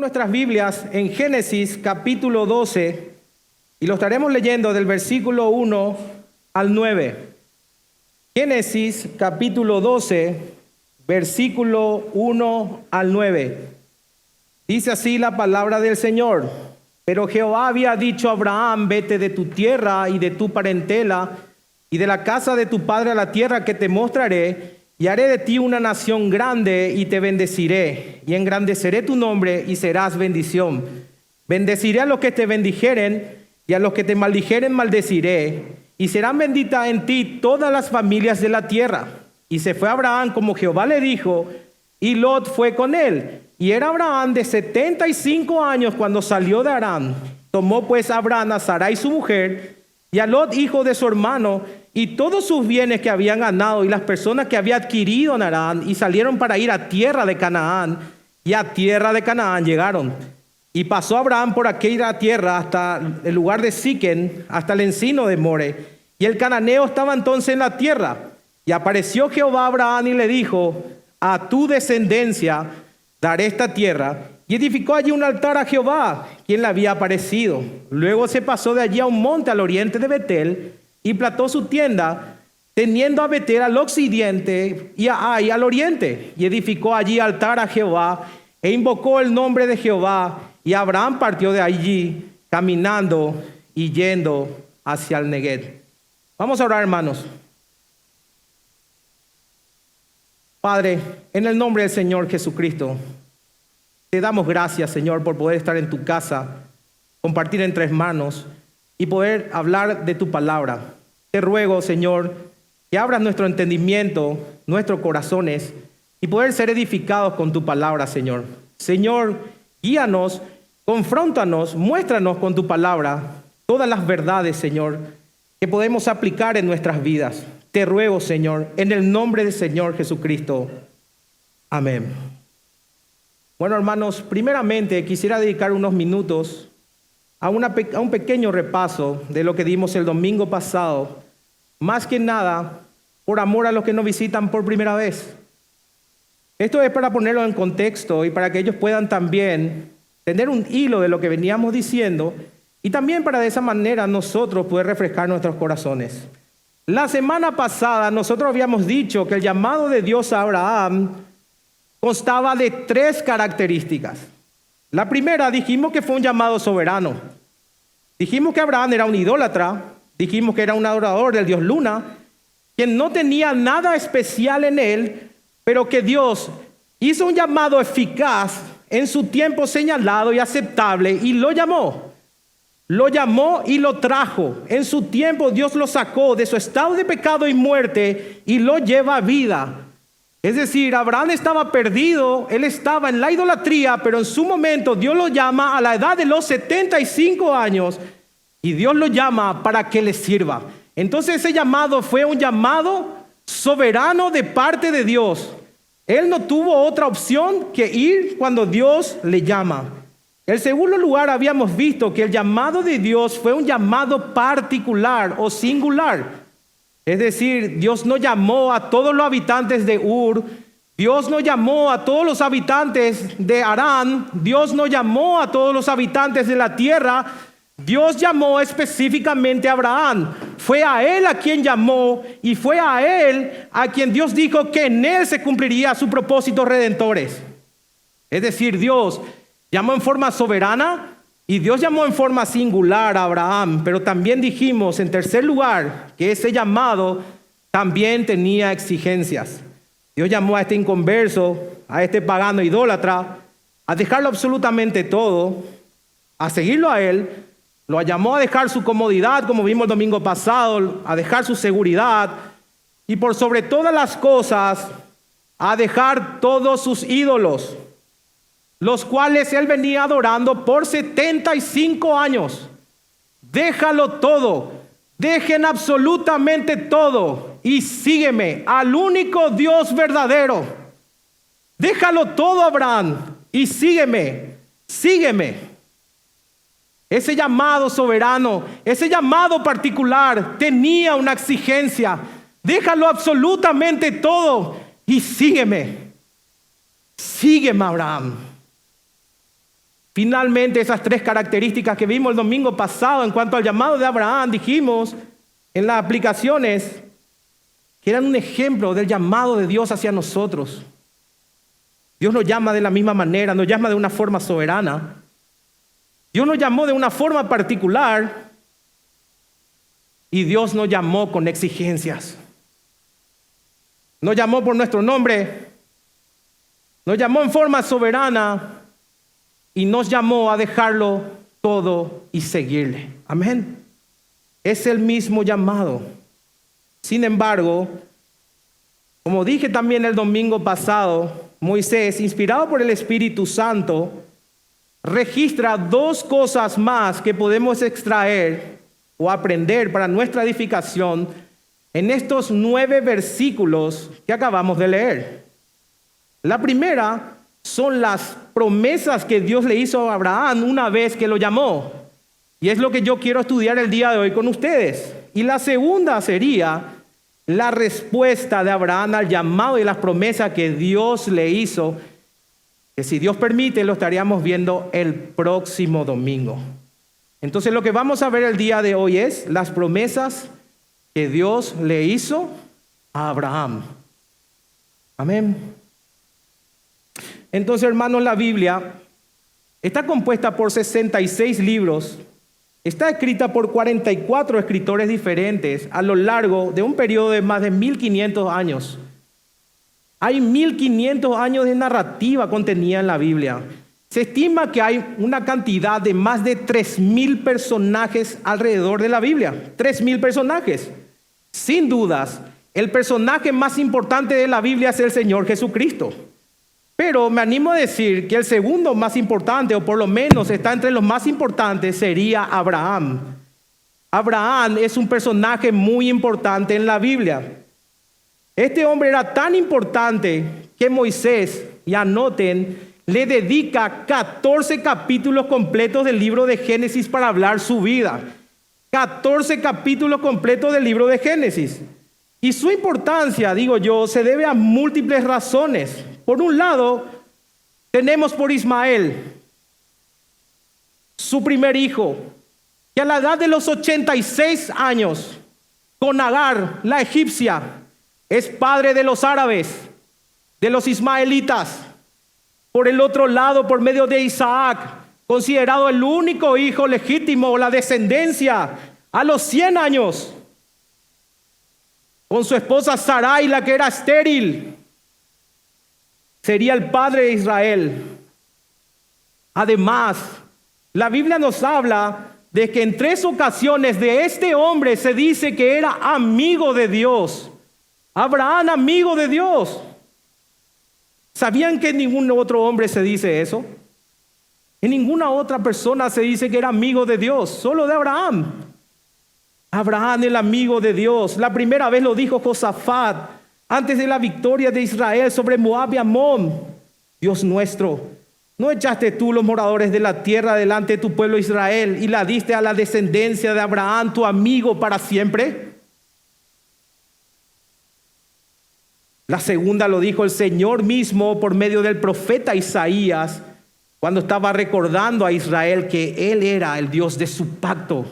Nuestras Biblias en Génesis capítulo 12 y lo estaremos leyendo del versículo 1 al 9. Génesis capítulo 12, versículo 1 al 9. Dice así la palabra del Señor. Pero Jehová había dicho a Abraham, vete de tu tierra y de tu parentela y de la casa de tu padre a la tierra que te mostraré, y haré de ti una nación grande y te bendeciré, y engrandeceré tu nombre y serás bendición. Bendeciré a los que te bendijeren, y a los que te maldijeren maldeciré, y serán benditas en ti todas las familias de la tierra. Y se fue Abraham como Jehová le dijo, y Lot fue con él. Y era Abraham de 75 años cuando salió de Arán. Tomó pues Abraham a Sarai su mujer y a Lot hijo de su hermano y todos sus bienes que habían ganado y las personas que había adquirido en Arán y salieron para ir a tierra de Canaán y a tierra de Canaán llegaron. Y pasó Abraham por aquella tierra hasta el lugar de Siquén, hasta el encino de More. Y el cananeo estaba entonces en la tierra. Y apareció Jehová a Abraham y le dijo, a tu descendencia daré esta tierra. Y edificó allí un altar a Jehová, quien le había aparecido. Luego se pasó de allí a un monte al oriente de Betel y plató su tienda, teniendo a Betel al occidente y a Ai al oriente. Y edificó allí altar a Jehová e invocó el nombre de Jehová. Y Abraham partió de allí caminando y yendo hacia el Neguet. Vamos a orar, hermanos. Padre, en el nombre del Señor Jesucristo, te damos gracias, Señor, por poder estar en tu casa, compartir entre hermanos y poder hablar de tu palabra. Te ruego, Señor, que abras nuestro entendimiento, nuestros corazones y poder ser edificados con tu palabra, Señor. Señor, guíanos, confróntanos, muéstranos con tu palabra todas las verdades, Señor, que podemos aplicar en nuestras vidas. Te ruego, Señor, en el nombre del Señor Jesucristo. Amén. Bueno, hermanos, primeramente quisiera dedicar unos minutos a, a, un pequeño repaso de lo que dimos el domingo pasado, más que nada por amor a los que nos visitan por primera vez. Esto es para ponerlo en contexto y para que ellos puedan también tener un hilo de lo que veníamos diciendo y también para de esa manera nosotros poder refrescar nuestros corazones. La semana pasada nosotros habíamos dicho que el llamado de Dios a Abraham constaba de tres características. La primera dijimos que fue un llamado soberano. Dijimos que Abraham era un idólatra, dijimos que era un adorador del dios Luna, quien no tenía nada especial en él, pero que Dios hizo un llamado eficaz en su tiempo señalado y aceptable y lo llamó. Lo llamó y lo trajo. En su tiempo Dios lo sacó de su estado de pecado y muerte y lo lleva a vida. Es decir, Abraham estaba perdido, él estaba en la idolatría, pero en su momento Dios lo llama a la edad de los 75 años y Dios lo llama para que le sirva. Entonces ese llamado fue un llamado soberano de parte de Dios. Él no tuvo otra opción que ir cuando Dios le llama. En segundo lugar, habíamos visto que el llamado de Dios fue un llamado particular o singular. Es decir, Dios no llamó a todos los habitantes de Ur, Dios no llamó a todos los habitantes de Arán, Dios no llamó a todos los habitantes de la tierra, Dios llamó específicamente a Abraham. Fue a él a quien llamó y fue a él a quien Dios dijo que en él se cumpliría su propósito redentores. Es decir, Dios Llamó en forma soberana y Dios llamó en forma singular a Abraham, pero también dijimos en tercer lugar que ese llamado también tenía exigencias. Dios llamó a este inconverso, a este pagano idólatra, a dejarlo absolutamente todo, a seguirlo a él, lo llamó a dejar su comodidad, como vimos el domingo pasado, a dejar su seguridad y por sobre todas las cosas, a dejar todos sus ídolos los cuales él venía adorando por 75 años. Déjalo todo, dejen absolutamente todo y sígueme al único Dios verdadero. Déjalo todo, Abraham, y sígueme, sígueme. Ese llamado soberano, ese llamado particular tenía una exigencia. Déjalo absolutamente todo y sígueme. Sígueme, Abraham. Finalmente, esas tres características que vimos el domingo pasado en cuanto al llamado de Abraham, dijimos en las aplicaciones que eran un ejemplo del llamado de Dios hacia nosotros. Dios nos llama de la misma manera, nos llama de una forma soberana. Dios nos llamó de una forma particular y Dios nos llamó con exigencias. Nos llamó por nuestro nombre, nos llamó en forma soberana y nos llamó a dejarlo todo y seguirle. Amén. Es el mismo llamado. Sin embargo, como dije también el domingo pasado, Moisés, inspirado por el Espíritu Santo, registra dos cosas más que podemos extraer o aprender para nuestra edificación en estos nueve versículos que acabamos de leer. La primera son las promesas que Dios le hizo a Abraham una vez que lo llamó. Y es lo que yo quiero estudiar el día de hoy con ustedes. Y la segunda sería la respuesta de Abraham al llamado y las promesas que Dios le hizo, que si Dios permite lo estaríamos viendo el próximo domingo. Entonces lo que vamos a ver el día de hoy es las promesas que Dios le hizo a Abraham. Amén. Entonces, hermanos, la Biblia está compuesta por 66 libros. Está escrita por 44 escritores diferentes a lo largo de un periodo de más de 1500 años. Hay 1500 años de narrativa contenida en la Biblia. Se estima que hay una cantidad de más de 3000 personajes alrededor de la Biblia. 3000 personajes. Sin dudas, el personaje más importante de la Biblia es el Señor Jesucristo. Pero me animo a decir que el segundo más importante, o por lo menos está entre los más importantes, sería Abraham. Abraham es un personaje muy importante en la Biblia. Este hombre era tan importante que Moisés, y anoten, le dedica 14 capítulos completos del libro de Génesis para hablar su vida. 14 capítulos completos del libro de Génesis. Y su importancia, digo yo, se debe a múltiples razones. Por un lado, tenemos por Ismael, su primer hijo, que a la edad de los 86 años, con Agar, la egipcia, es padre de los árabes, de los ismaelitas. Por el otro lado, por medio de Isaac, considerado el único hijo legítimo, la descendencia, a los 100 años, con su esposa Sarai, la que era estéril, sería el padre de Israel. Además, la Biblia nos habla de que en tres ocasiones de este hombre se dice que era amigo de Dios. Abraham, amigo de Dios. ¿Sabían que ningún otro hombre se dice eso? En ninguna otra persona se dice que era amigo de Dios, solo de Abraham. Abraham, el amigo de Dios. La primera vez lo dijo Josafat antes de la victoria de Israel sobre Moab y Amón, Dios nuestro, ¿no echaste tú los moradores de la tierra delante de tu pueblo Israel y la diste a la descendencia de Abraham, tu amigo, para siempre? La segunda lo dijo el Señor mismo por medio del profeta Isaías, cuando estaba recordando a Israel que Él era el Dios de su pacto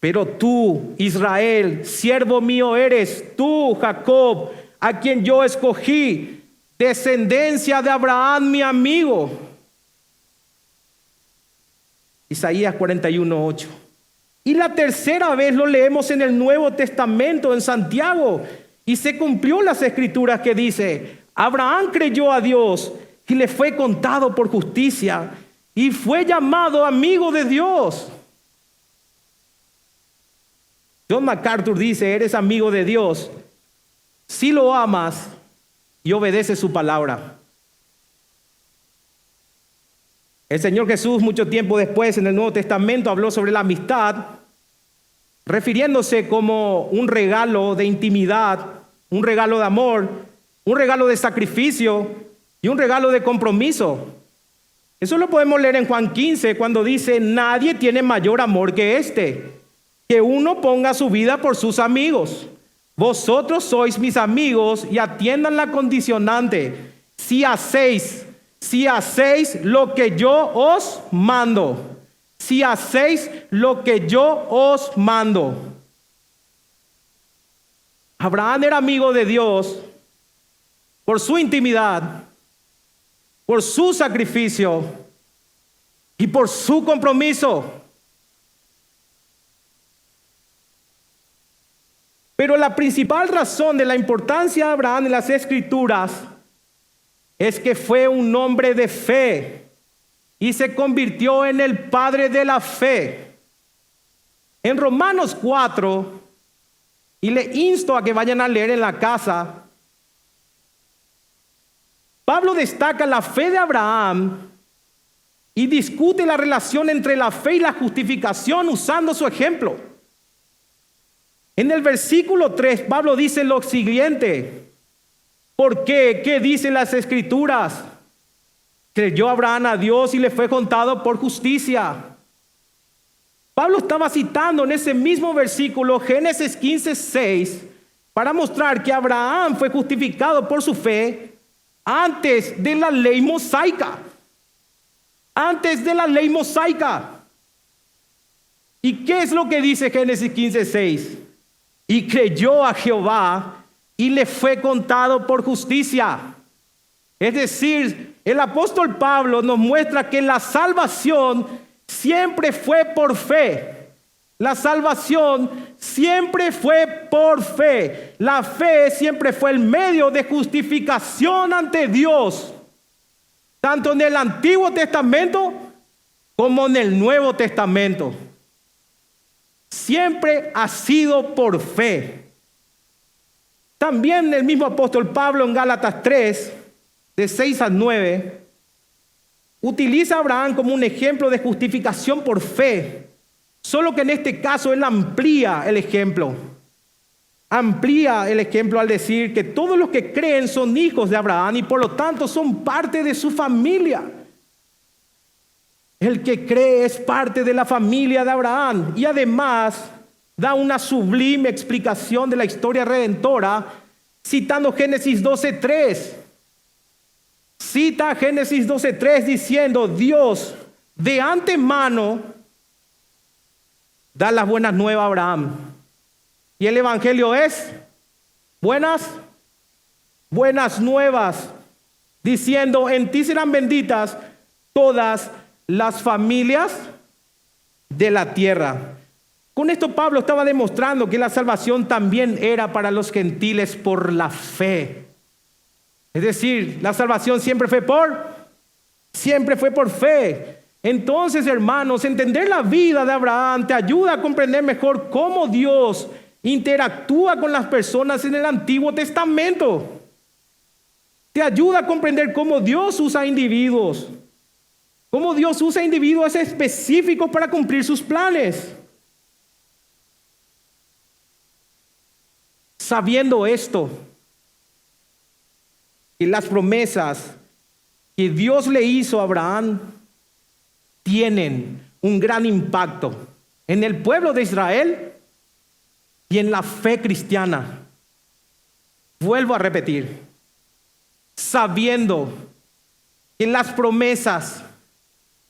pero tú, Israel, siervo mío eres, tú, Jacob, a quien yo escogí, descendencia de Abraham, mi amigo. Isaías 41, 8. Y la tercera vez lo leemos en el Nuevo Testamento, en Santiago, y se cumplió las escrituras que dice, Abraham creyó a Dios y le fue contado por justicia y fue llamado amigo de Dios. John MacArthur dice, eres amigo de Dios si lo amas y obedeces su palabra. El Señor Jesús mucho tiempo después en el Nuevo Testamento habló sobre la amistad, refiriéndose como un regalo de intimidad, un regalo de amor, un regalo de sacrificio y un regalo de compromiso. Eso lo podemos leer en Juan 15 cuando dice, nadie tiene mayor amor que este que uno ponga su vida por sus amigos. Vosotros sois mis amigos y atiendan la condicionante. Si hacéis si hacéis lo que yo os mando. Si hacéis lo que yo os mando. Abraham era amigo de Dios por su intimidad, por su sacrificio y por su compromiso. Pero la principal razón de la importancia de Abraham en las escrituras es que fue un hombre de fe y se convirtió en el padre de la fe. En Romanos 4, y le insto a que vayan a leer en la casa, Pablo destaca la fe de Abraham y discute la relación entre la fe y la justificación usando su ejemplo. En el versículo 3, Pablo dice lo siguiente. ¿Por qué? ¿Qué dicen las escrituras? Creyó Abraham a Dios y le fue contado por justicia. Pablo estaba citando en ese mismo versículo Génesis 15, 6 para mostrar que Abraham fue justificado por su fe antes de la ley mosaica. Antes de la ley mosaica. ¿Y qué es lo que dice Génesis 15, 6? Y creyó a Jehová y le fue contado por justicia. Es decir, el apóstol Pablo nos muestra que la salvación siempre fue por fe. La salvación siempre fue por fe. La fe siempre fue el medio de justificación ante Dios, tanto en el Antiguo Testamento como en el Nuevo Testamento. Siempre ha sido por fe. También el mismo apóstol Pablo en Gálatas 3, de 6 a 9, utiliza a Abraham como un ejemplo de justificación por fe, solo que en este caso él amplía el ejemplo. Amplía el ejemplo al decir que todos los que creen son hijos de Abraham y por lo tanto son parte de su familia. El que cree es parte de la familia de Abraham y además da una sublime explicación de la historia redentora citando Génesis 12.3. Cita Génesis 12.3 diciendo, Dios de antemano da las buenas nuevas a Abraham. Y el Evangelio es buenas, buenas nuevas, diciendo, en ti serán benditas todas las familias de la tierra. Con esto Pablo estaba demostrando que la salvación también era para los gentiles por la fe. Es decir, la salvación siempre fue por, siempre fue por fe. Entonces, hermanos, entender la vida de Abraham te ayuda a comprender mejor cómo Dios interactúa con las personas en el Antiguo Testamento. Te ayuda a comprender cómo Dios usa individuos, cómo Dios usa individuos específicos para cumplir sus planes. sabiendo esto, que las promesas que Dios le hizo a Abraham tienen un gran impacto en el pueblo de Israel y en la fe cristiana. Vuelvo a repetir, sabiendo que las promesas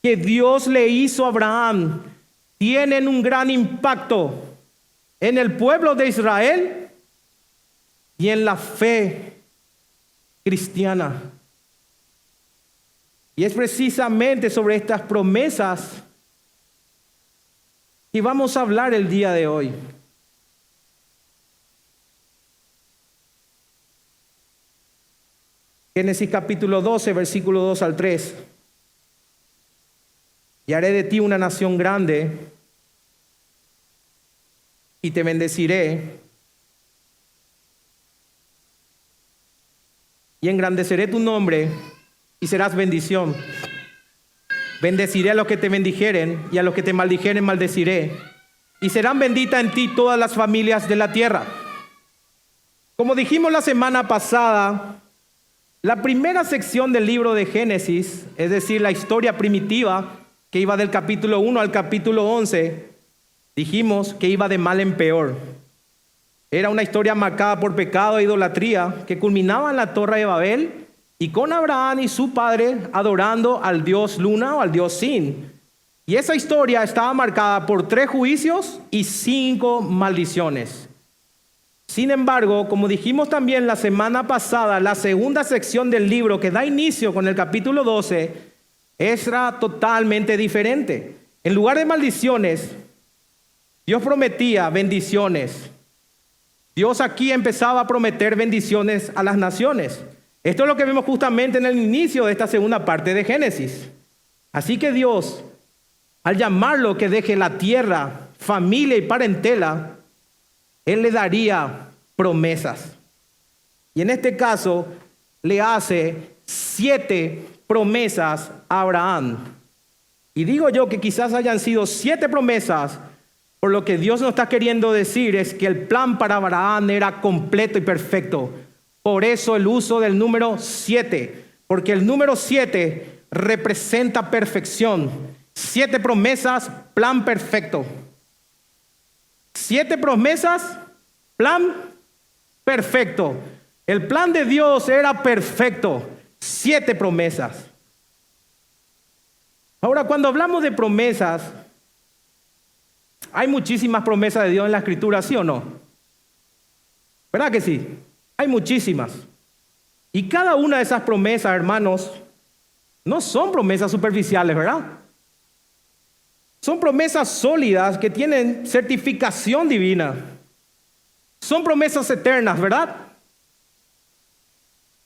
que Dios le hizo a Abraham tienen un gran impacto en el pueblo de Israel y en la fe cristiana. Y es precisamente sobre estas promesas que vamos a hablar el día de hoy. Génesis capítulo 12, versículo 2 al 3. Y haré de ti una nación grande y te bendeciré y engrandeceré tu nombre y serás bendición. Bendeciré a los que te bendijeren y a los que te maldijeren maldeciré. Y serán benditas en ti todas las familias de la tierra. Como dijimos la semana pasada, la primera sección del libro de Génesis, es decir, la historia primitiva que iba del capítulo 1 al capítulo 11, dijimos que iba de mal en peor. Era una historia marcada por pecado e idolatría que culminaba en la Torre de Babel y con Abraham y su padre adorando al dios Luna o al dios Sin. Y esa historia estaba marcada por tres juicios y cinco maldiciones. Sin embargo, como dijimos también la semana pasada, la segunda sección del libro que da inicio con el capítulo 12 era totalmente diferente. En lugar de maldiciones, Dios prometía bendiciones. Dios aquí empezaba a prometer bendiciones a las naciones. Esto es lo que vemos justamente en el inicio de esta segunda parte de Génesis. Así que Dios, al llamarlo que deje la tierra, familia y parentela, Él le daría promesas. Y en este caso le hace siete promesas a Abraham. Y digo yo que quizás hayan sido siete promesas, por lo que Dios nos está queriendo decir es que el plan para Abraham era completo y perfecto. Por eso el uso del número siete, porque el número siete representa perfección. Siete promesas, plan perfecto. Siete promesas, plan perfecto. El plan de Dios era perfecto. Siete promesas. Ahora, cuando hablamos de promesas, hay muchísimas promesas de Dios en la escritura, ¿sí o no? ¿Verdad que sí? Hay muchísimas. Y cada una de esas promesas, hermanos, no son promesas superficiales, ¿verdad? Son promesas sólidas que tienen certificación divina. Son promesas eternas, ¿verdad?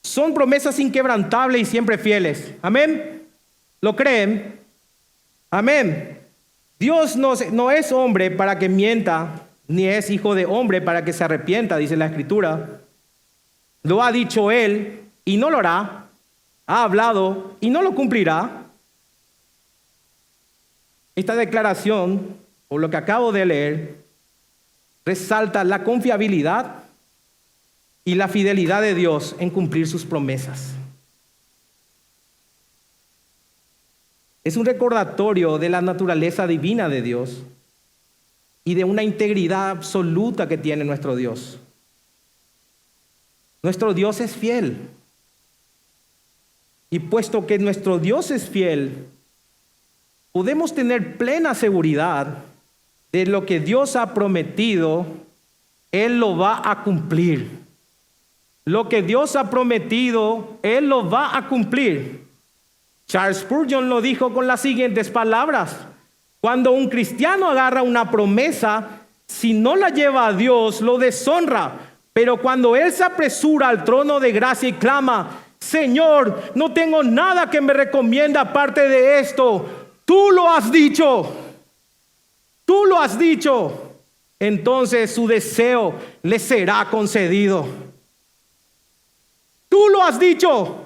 Son promesas inquebrantables y siempre fieles. Amén. ¿Lo creen? Amén. Dios no, no es hombre para que mienta, ni es hijo de hombre para que se arrepienta, dice la escritura. Lo ha dicho Él y no lo hará. Ha hablado y no lo cumplirá. Esta declaración, o lo que acabo de leer, resalta la confiabilidad y la fidelidad de Dios en cumplir sus promesas. Es un recordatorio de la naturaleza divina de Dios y de una integridad absoluta que tiene nuestro Dios. Nuestro Dios es fiel. Y puesto que nuestro Dios es fiel, podemos tener plena seguridad de lo que Dios ha prometido, Él lo va a cumplir. Lo que Dios ha prometido, Él lo va a cumplir. Charles Spurgeon lo dijo con las siguientes palabras. Cuando un cristiano agarra una promesa, si no la lleva a Dios, lo deshonra pero cuando Él se apresura al trono de gracia y clama, Señor, no tengo nada que me recomienda aparte de esto, tú lo has dicho, tú lo has dicho, entonces su deseo le será concedido. Tú lo has dicho.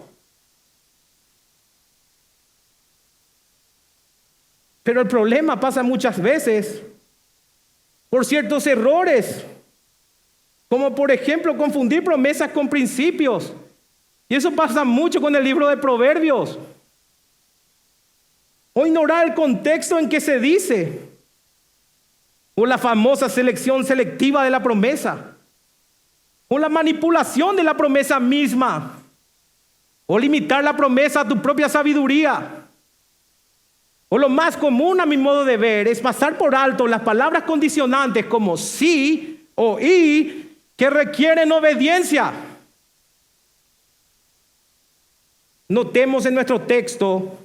Pero el problema pasa muchas veces por ciertos errores como por ejemplo confundir promesas con principios. Y eso pasa mucho con el libro de Proverbios. O ignorar el contexto en que se dice. O la famosa selección selectiva de la promesa. O la manipulación de la promesa misma. O limitar la promesa a tu propia sabiduría. O lo más común a mi modo de ver es pasar por alto las palabras condicionantes como sí o y que requieren obediencia. Notemos en nuestro texto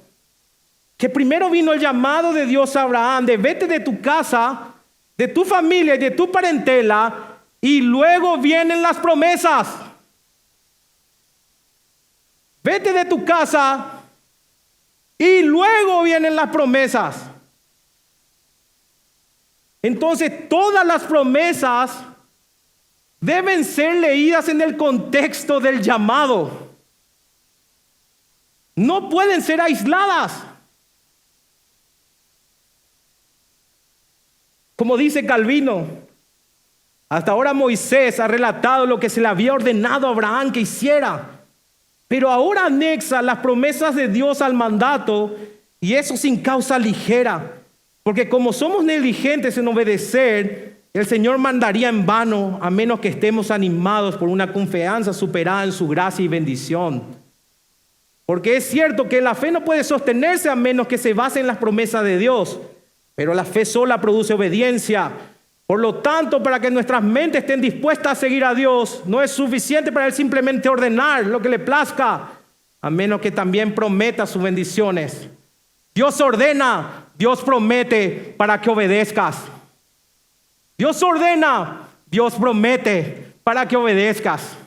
que primero vino el llamado de Dios a Abraham de vete de tu casa, de tu familia y de tu parentela, y luego vienen las promesas. Vete de tu casa y luego vienen las promesas. Entonces todas las promesas deben ser leídas en el contexto del llamado. No pueden ser aisladas. Como dice Calvino, hasta ahora Moisés ha relatado lo que se le había ordenado a Abraham que hiciera, pero ahora anexa las promesas de Dios al mandato y eso sin causa ligera, porque como somos negligentes en obedecer, el Señor mandaría en vano a menos que estemos animados por una confianza superada en su gracia y bendición. Porque es cierto que la fe no puede sostenerse a menos que se base en las promesas de Dios, pero la fe sola produce obediencia. Por lo tanto, para que nuestras mentes estén dispuestas a seguir a Dios, no es suficiente para Él simplemente ordenar lo que le plazca, a menos que también prometa sus bendiciones. Dios ordena, Dios promete para que obedezcas. Dios ordena, Dios promete para que obedezcas.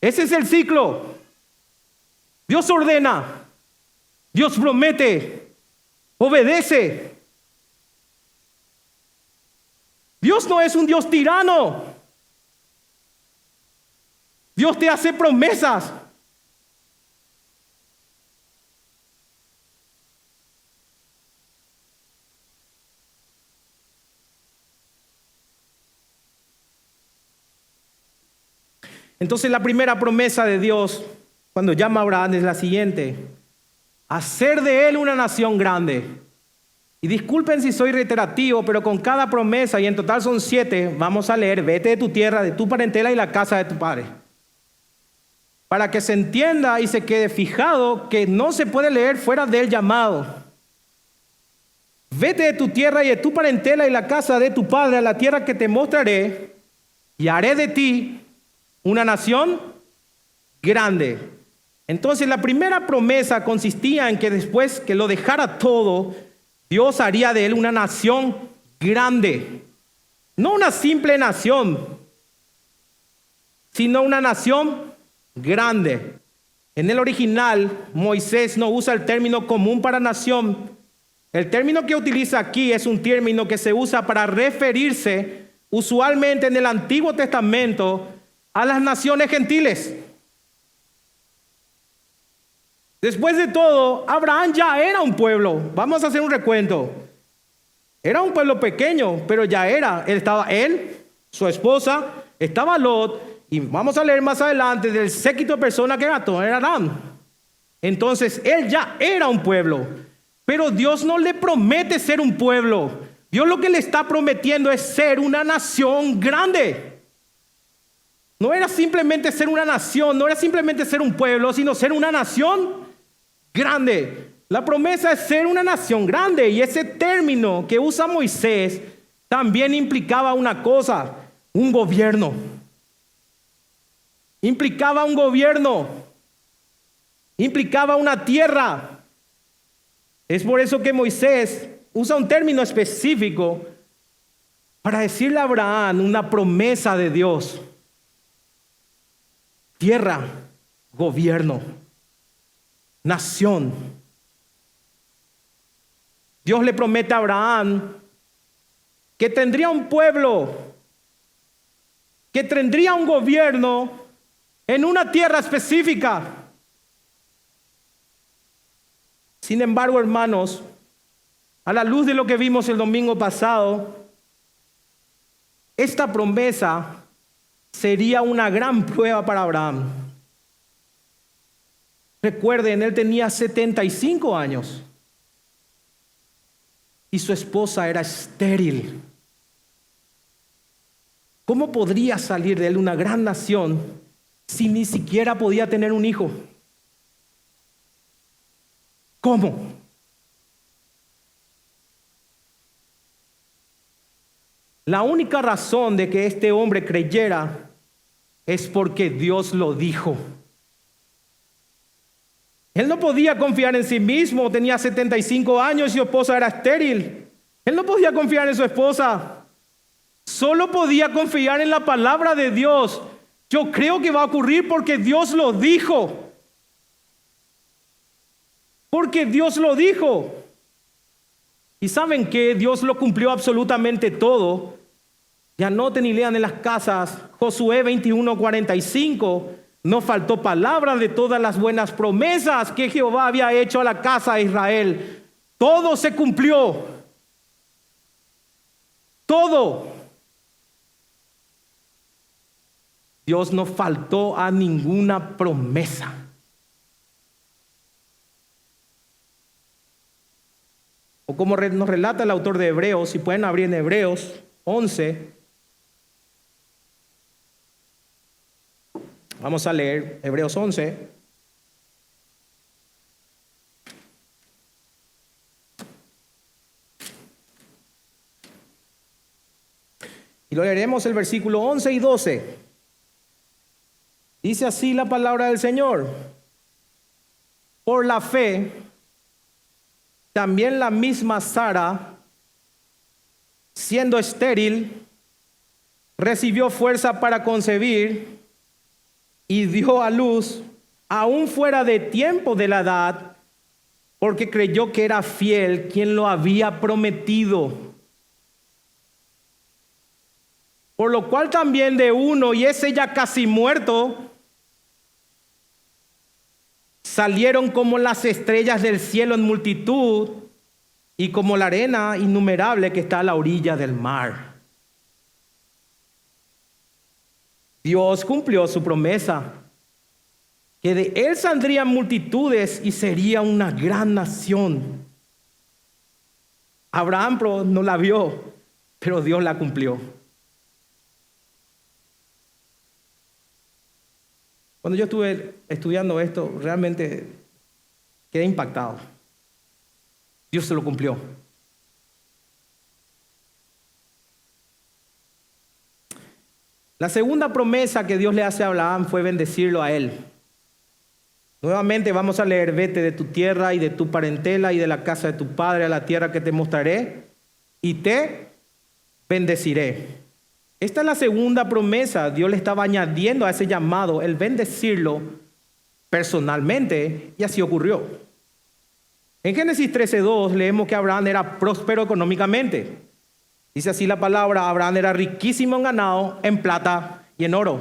Ese es el ciclo. Dios ordena, Dios promete, obedece. Dios no es un Dios tirano. Dios te hace promesas. Entonces la primera promesa de Dios cuando llama a Abraham es la siguiente. Hacer de él una nación grande. Y disculpen si soy reiterativo, pero con cada promesa, y en total son siete, vamos a leer, vete de tu tierra, de tu parentela y la casa de tu padre. Para que se entienda y se quede fijado que no se puede leer fuera del llamado. Vete de tu tierra y de tu parentela y la casa de tu padre a la tierra que te mostraré, y haré de ti una nación grande. Entonces la primera promesa consistía en que después que lo dejara todo, Dios haría de él una nación grande. No una simple nación, sino una nación grande. En el original, Moisés no usa el término común para nación. El término que utiliza aquí es un término que se usa para referirse usualmente en el Antiguo Testamento a las naciones gentiles. Después de todo, Abraham ya era un pueblo. Vamos a hacer un recuento. Era un pueblo pequeño, pero ya era. Él estaba él, su esposa, estaba Lot, y vamos a leer más adelante del séquito de personas que era era. Entonces, él ya era un pueblo, pero Dios no le promete ser un pueblo. Dios lo que le está prometiendo es ser una nación grande. No era simplemente ser una nación, no era simplemente ser un pueblo, sino ser una nación grande. La promesa es ser una nación grande y ese término que usa Moisés también implicaba una cosa, un gobierno. Implicaba un gobierno. Implicaba una tierra. Es por eso que Moisés usa un término específico para decirle a Abraham una promesa de Dios tierra, gobierno, nación. Dios le promete a Abraham que tendría un pueblo, que tendría un gobierno en una tierra específica. Sin embargo, hermanos, a la luz de lo que vimos el domingo pasado, esta promesa sería una gran prueba para Abraham. Recuerden, él tenía 75 años y su esposa era estéril. ¿Cómo podría salir de él una gran nación si ni siquiera podía tener un hijo? ¿Cómo? La única razón de que este hombre creyera es porque Dios lo dijo. Él no podía confiar en sí mismo, tenía 75 años y su esposa era estéril. Él no podía confiar en su esposa. Solo podía confiar en la palabra de Dios. Yo creo que va a ocurrir porque Dios lo dijo. Porque Dios lo dijo. Y saben que Dios lo cumplió absolutamente todo. Ya noten y lean en las casas Josué 21, 45. No faltó palabra de todas las buenas promesas que Jehová había hecho a la casa de Israel. Todo se cumplió. Todo. Dios no faltó a ninguna promesa. O como nos relata el autor de Hebreos, si pueden abrir en Hebreos 11, Vamos a leer Hebreos 11. Y lo leeremos el versículo 11 y 12. Dice así la palabra del Señor. Por la fe, también la misma Sara, siendo estéril, recibió fuerza para concebir y dio a luz, aún fuera de tiempo de la edad, porque creyó que era fiel quien lo había prometido. Por lo cual también de uno, y ese ya casi muerto, salieron como las estrellas del cielo en multitud y como la arena innumerable que está a la orilla del mar. Dios cumplió su promesa, que de él saldrían multitudes y sería una gran nación. Abraham no la vio, pero Dios la cumplió. Cuando yo estuve estudiando esto, realmente quedé impactado. Dios se lo cumplió. La segunda promesa que Dios le hace a Abraham fue bendecirlo a él. Nuevamente vamos a leer, vete de tu tierra y de tu parentela y de la casa de tu padre a la tierra que te mostraré y te bendeciré. Esta es la segunda promesa. Dios le estaba añadiendo a ese llamado el bendecirlo personalmente y así ocurrió. En Génesis 13.2 leemos que Abraham era próspero económicamente. Dice así la palabra, Abraham era riquísimo en ganado, en plata y en oro.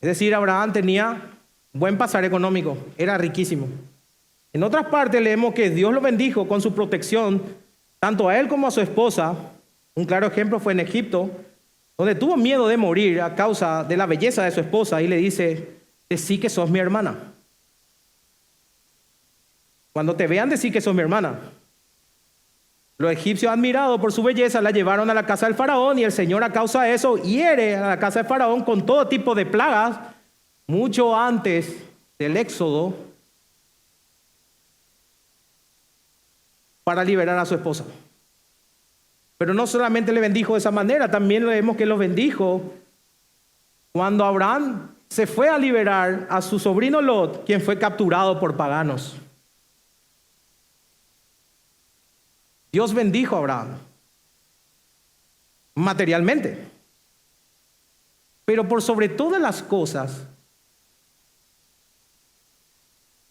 Es decir, Abraham tenía buen pasar económico, era riquísimo. En otras partes leemos que Dios lo bendijo con su protección, tanto a él como a su esposa. Un claro ejemplo fue en Egipto, donde tuvo miedo de morir a causa de la belleza de su esposa y le dice, decí que sos mi hermana. Cuando te vean, decí que sos mi hermana. Los egipcios admirados por su belleza la llevaron a la casa del faraón y el Señor a causa de eso hiere a la casa del faraón con todo tipo de plagas mucho antes del éxodo para liberar a su esposa. Pero no solamente le bendijo de esa manera, también vemos que lo bendijo cuando Abraham se fue a liberar a su sobrino Lot, quien fue capturado por paganos. Dios bendijo a Abraham materialmente. Pero por sobre todas las cosas,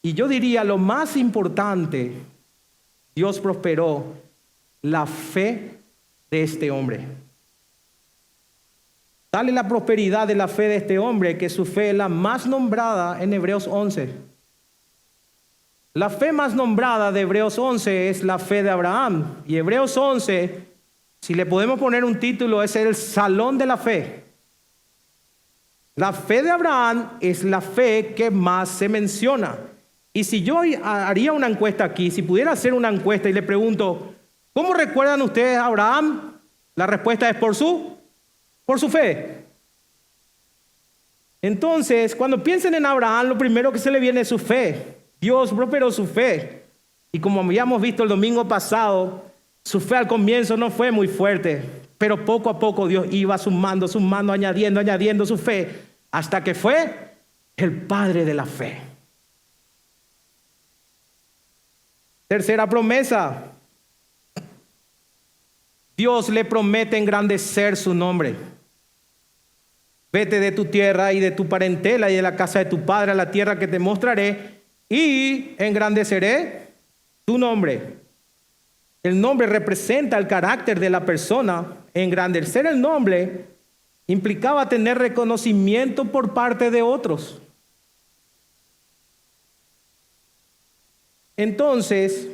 y yo diría lo más importante, Dios prosperó la fe de este hombre. Tal es la prosperidad de la fe de este hombre que su fe es la más nombrada en Hebreos 11. La fe más nombrada de Hebreos 11 es la fe de Abraham. Y Hebreos 11, si le podemos poner un título, es el salón de la fe. La fe de Abraham es la fe que más se menciona. Y si yo haría una encuesta aquí, si pudiera hacer una encuesta y le pregunto, ¿Cómo recuerdan ustedes a Abraham? La respuesta es por su, por su fe. Entonces, cuando piensen en Abraham, lo primero que se le viene es su fe. Dios prosperó su fe. Y como habíamos visto el domingo pasado, su fe al comienzo no fue muy fuerte, pero poco a poco Dios iba sumando, sumando, añadiendo, añadiendo su fe, hasta que fue el Padre de la fe. Tercera promesa, Dios le promete engrandecer su nombre. Vete de tu tierra y de tu parentela y de la casa de tu padre a la tierra que te mostraré y engrandeceré tu nombre. El nombre representa el carácter de la persona. Engrandecer el nombre implicaba tener reconocimiento por parte de otros. Entonces,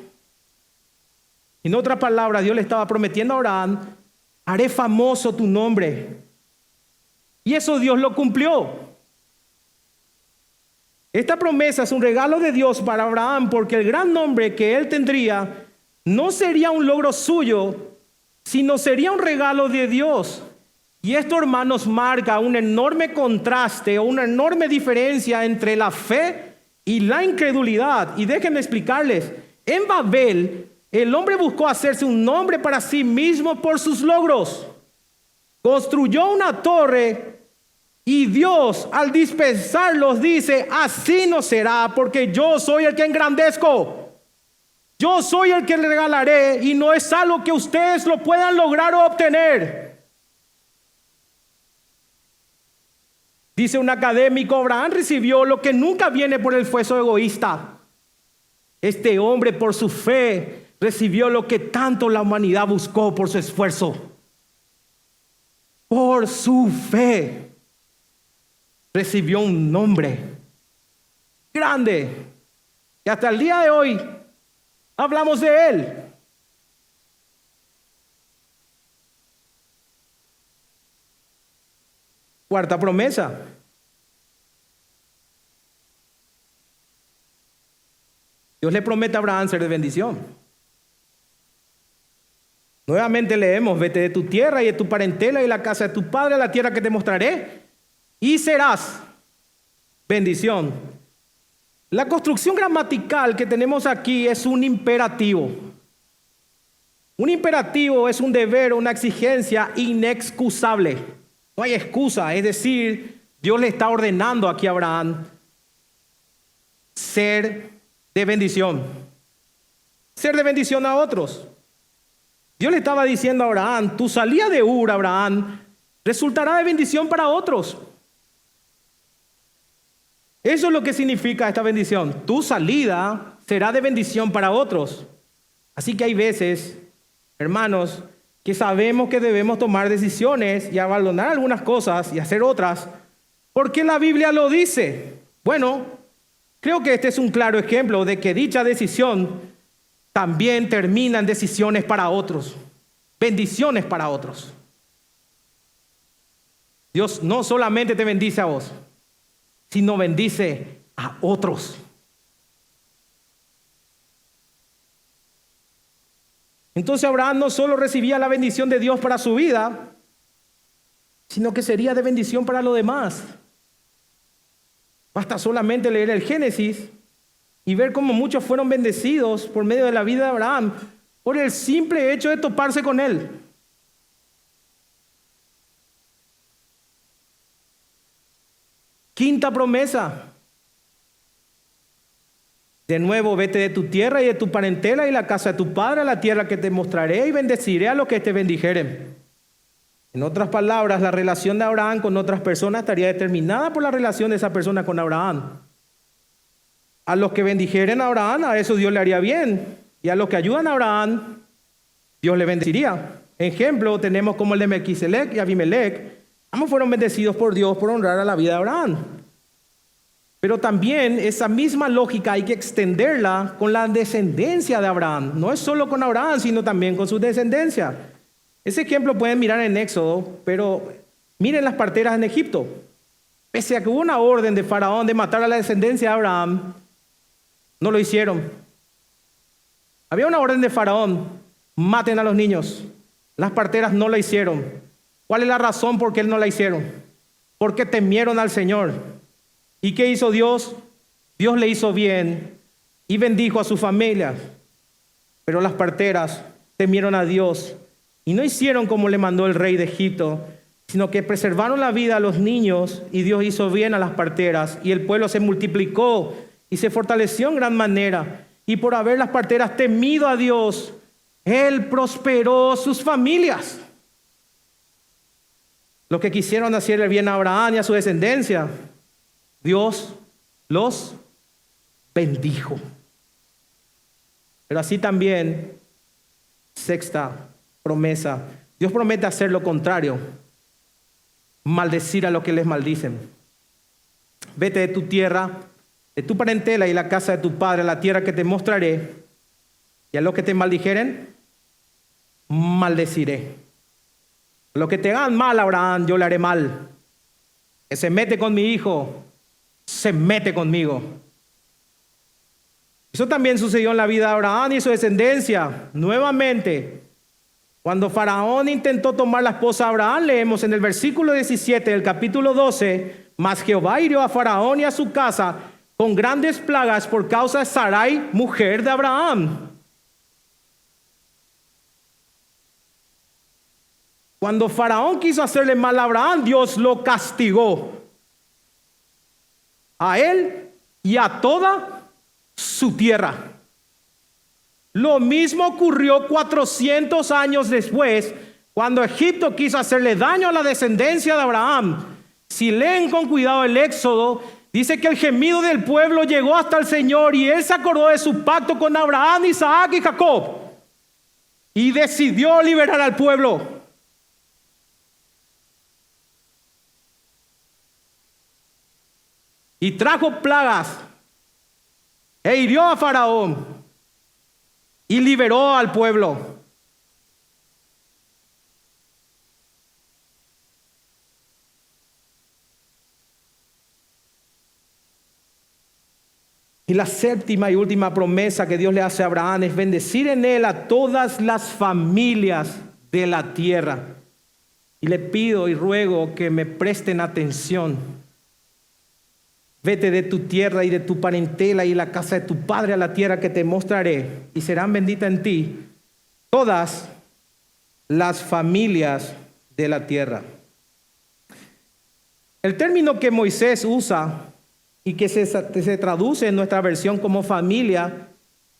en otras palabras, Dios le estaba prometiendo a Abraham, haré famoso tu nombre. Y eso Dios lo cumplió. Esta promesa es un regalo de Dios para Abraham porque el gran nombre que él tendría no sería un logro suyo, sino sería un regalo de Dios. Y esto, hermanos, marca un enorme contraste o una enorme diferencia entre la fe y la incredulidad. Y déjenme explicarles, en Babel el hombre buscó hacerse un nombre para sí mismo por sus logros. Construyó una torre y Dios al dispensarlos dice, así no será porque yo soy el que engrandezco. Yo soy el que le regalaré y no es algo que ustedes lo puedan lograr o obtener. Dice un académico, Abraham recibió lo que nunca viene por el esfuerzo egoísta. Este hombre por su fe recibió lo que tanto la humanidad buscó por su esfuerzo. Por su fe recibió un nombre grande. Y hasta el día de hoy hablamos de él. Cuarta promesa. Dios le promete a Abraham ser de bendición. Nuevamente leemos, vete de tu tierra y de tu parentela y la casa de tu padre a la tierra que te mostraré y serás bendición. La construcción gramatical que tenemos aquí es un imperativo. Un imperativo es un deber, una exigencia inexcusable. No hay excusa, es decir, Dios le está ordenando aquí a Abraham ser de bendición. Ser de bendición a otros. Dios le estaba diciendo a Abraham, tu salida de Ur, Abraham, resultará de bendición para otros. Eso es lo que significa esta bendición. Tu salida será de bendición para otros. Así que hay veces, hermanos, que sabemos que debemos tomar decisiones y abandonar algunas cosas y hacer otras, porque la Biblia lo dice. Bueno, creo que este es un claro ejemplo de que dicha decisión también termina en decisiones para otros, bendiciones para otros. Dios no solamente te bendice a vos, sino bendice a otros. Entonces Abraham no solo recibía la bendición de Dios para su vida, sino que sería de bendición para los demás. Basta solamente leer el Génesis y ver cómo muchos fueron bendecidos por medio de la vida de Abraham por el simple hecho de toparse con él. Quinta promesa. De nuevo, vete de tu tierra y de tu parentela y la casa de tu padre a la tierra que te mostraré y bendeciré a los que te bendijeren. En otras palabras, la relación de Abraham con otras personas estaría determinada por la relación de esa persona con Abraham. A los que bendijeren a Abraham, a eso Dios le haría bien. Y a los que ayudan a Abraham, Dios le bendeciría. Ejemplo, tenemos como el de y Abimelech. Ambos fueron bendecidos por Dios por honrar a la vida de Abraham. Pero también esa misma lógica hay que extenderla con la descendencia de Abraham. No es solo con Abraham, sino también con su descendencia. Ese ejemplo pueden mirar en Éxodo, pero miren las parteras en Egipto. Pese a que hubo una orden de Faraón de matar a la descendencia de Abraham, no lo hicieron. Había una orden de Faraón, maten a los niños. Las parteras no la hicieron. ¿Cuál es la razón por qué no la hicieron? Porque temieron al Señor. ¿Y qué hizo Dios? Dios le hizo bien y bendijo a su familia. Pero las parteras temieron a Dios y no hicieron como le mandó el rey de Egipto, sino que preservaron la vida a los niños y Dios hizo bien a las parteras y el pueblo se multiplicó y se fortaleció en gran manera. Y por haber las parteras temido a Dios, Él prosperó sus familias. Los que quisieron hacerle bien a Abraham y a su descendencia, Dios los bendijo. Pero así también, sexta promesa, Dios promete hacer lo contrario, maldecir a los que les maldicen. Vete de tu tierra de tu parentela y la casa de tu padre, la tierra que te mostraré, y a los que te maldijeren, maldeciré. A los que te hagan mal, Abraham, yo le haré mal. Que se mete con mi hijo, se mete conmigo. Eso también sucedió en la vida de Abraham y su descendencia. Nuevamente, Cuando Faraón intentó tomar la esposa de Abraham, leemos en el versículo 17 del capítulo 12, mas Jehová hirió a Faraón y a su casa con grandes plagas por causa de Sarai, mujer de Abraham. Cuando Faraón quiso hacerle mal a Abraham, Dios lo castigó. A él y a toda su tierra. Lo mismo ocurrió 400 años después, cuando Egipto quiso hacerle daño a la descendencia de Abraham. Si leen con cuidado el Éxodo, dice que el gemido del pueblo llegó hasta el Señor y él se acordó de su pacto con Abraham, Isaac y Jacob y decidió liberar al pueblo. Y trajo plagas e hirió a Faraón y liberó al pueblo. Y la séptima y última promesa que Dios le hace a Abraham es bendecir en él a todas las familias de la tierra. Y le pido y ruego que me presten atención. Vete de tu tierra y de tu parentela y la casa de tu padre a la tierra que te mostraré y serán benditas en ti todas las familias de la tierra. El término que Moisés usa y que se, se, traduce en nuestra versión como familia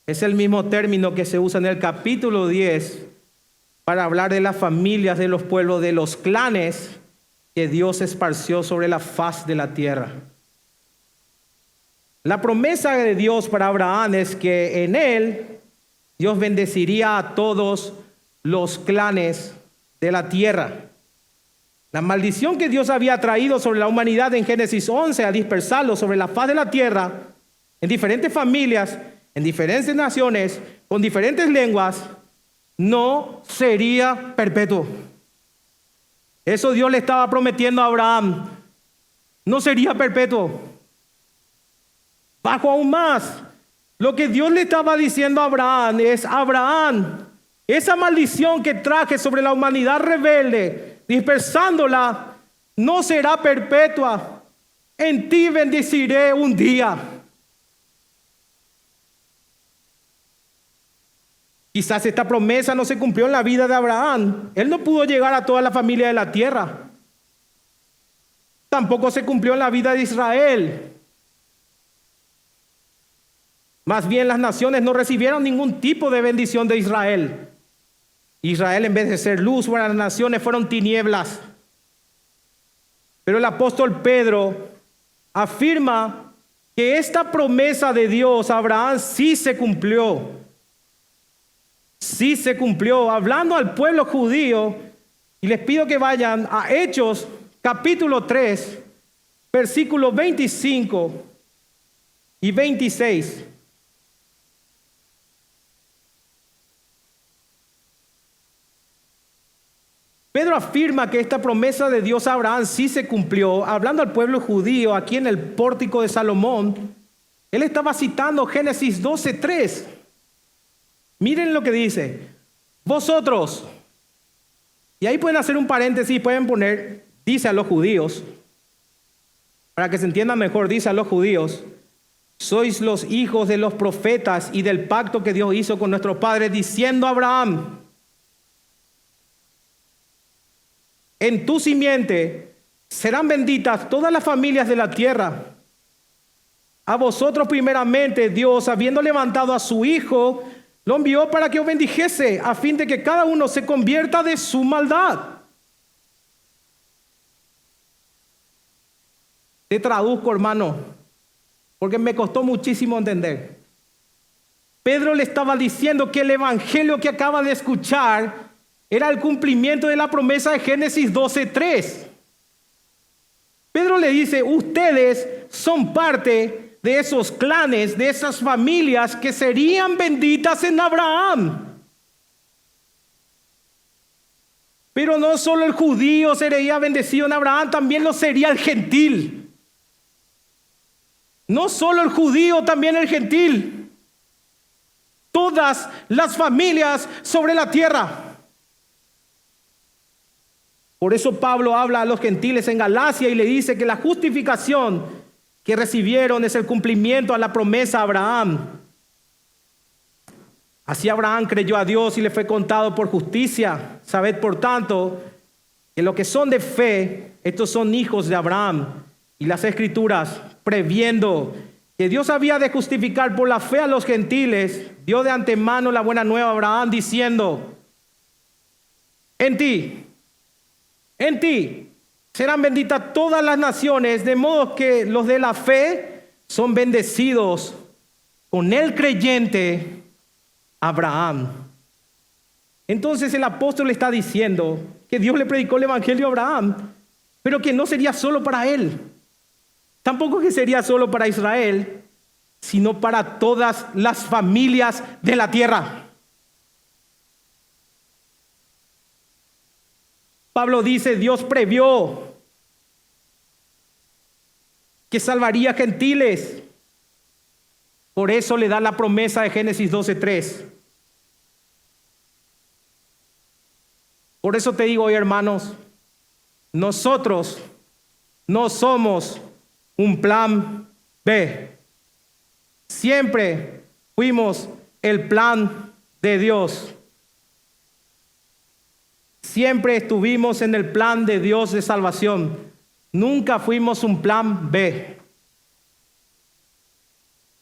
es el mismo término que se usa en el capítulo 10 para hablar de las familias de los pueblos, de los clanes que Dios esparció sobre la faz de la tierra. La promesa de Dios para Abraham es que en él Dios bendeciría a todos los clanes de la tierra. La maldición que Dios había traído sobre la humanidad en Génesis 11 a dispersarlo sobre la faz de la tierra, en diferentes familias, en diferentes naciones, con diferentes lenguas, no sería perpetuo. Eso Dios le estaba prometiendo a Abraham. No sería perpetuo. Bajo aún más, lo que Dios le estaba diciendo a Abraham es, Abraham, esa maldición que traje sobre la humanidad rebelde, dispersándola, no será perpetua. En ti bendeciré un día. Quizás esta promesa no se cumplió en la vida de Abraham. Él no pudo llegar a toda la familia de la tierra. Tampoco se cumplió en la vida de Israel. Más bien las naciones no recibieron ningún tipo de bendición de Israel. Israel en vez de ser luz para las naciones fueron tinieblas. Pero el apóstol Pedro afirma que esta promesa de Dios a Abraham sí se cumplió. Sí se cumplió. Hablando al pueblo judío, y les pido que vayan a Hechos capítulo 3, versículos 25 y 26. Pedro afirma que esta promesa de Dios a Abraham sí se cumplió, hablando al pueblo judío aquí en el pórtico de Salomón. Él estaba citando Génesis 12:3. Miren lo que dice. Vosotros, y ahí pueden hacer un paréntesis, pueden poner, dice a los judíos, para que se entienda mejor, dice a los judíos, sois los hijos de los profetas y del pacto que Dios hizo con nuestros padres, diciendo a Abraham, en tu simiente serán benditas todas las familias de la tierra. A vosotros primeramente Dios, habiendo levantado a su Hijo, lo envió para que os bendijese, a fin de que cada uno se convierta de su maldad. Te traduzco, hermano, porque me costó muchísimo entender. Pedro le estaba diciendo que el evangelio que acaba de escuchar era el cumplimiento de la promesa de Génesis 12:3. Pedro le dice, ustedes son parte de esos clanes, de esas familias que serían benditas en Abraham. Pero no solo el judío sería bendecido en Abraham, también lo sería el gentil. No solo el judío, también el gentil. Todas las familias sobre la tierra. Por eso Pablo habla a los gentiles en Galacia y le dice que la justificación que recibieron es el cumplimiento a la promesa a Abraham. Así Abraham creyó a Dios y le fue contado por justicia. Sabed, por tanto, que los que son de fe, estos son hijos de Abraham. Y las escrituras, previendo que Dios había de justificar por la fe a los gentiles, dio de antemano la buena nueva a Abraham diciendo, en ti, en ti serán benditas todas las naciones, de modo que los de la fe son bendecidos con el creyente Abraham. Entonces el apóstol está diciendo que Dios le predicó el Evangelio a Abraham, pero que no sería solo para él. Tampoco que sería solo para Israel, sino para todas las familias de la tierra. Pablo dice, Dios previó que salvaría gentiles. Por eso le da la promesa de Génesis 12.3. Por eso te digo hoy, hermanos, nosotros no somos un plan B. Siempre fuimos el plan de Dios. Siempre estuvimos en el plan de Dios de salvación. Nunca fuimos un plan B.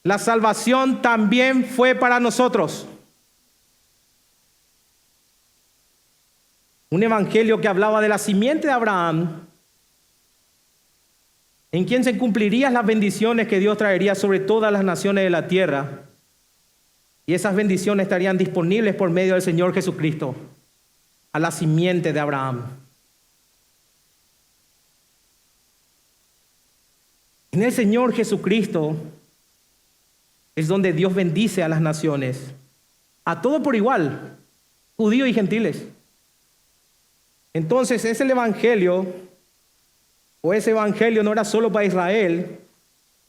La salvación también fue para nosotros. Un evangelio que hablaba de la simiente de Abraham, en quien se cumplirían las bendiciones que Dios traería sobre todas las naciones de la tierra. Y esas bendiciones estarían disponibles por medio del Señor Jesucristo a la simiente de Abraham. En el Señor Jesucristo es donde Dios bendice a las naciones, a todo por igual, judíos y gentiles. Entonces es el Evangelio, o ese Evangelio no era solo para Israel,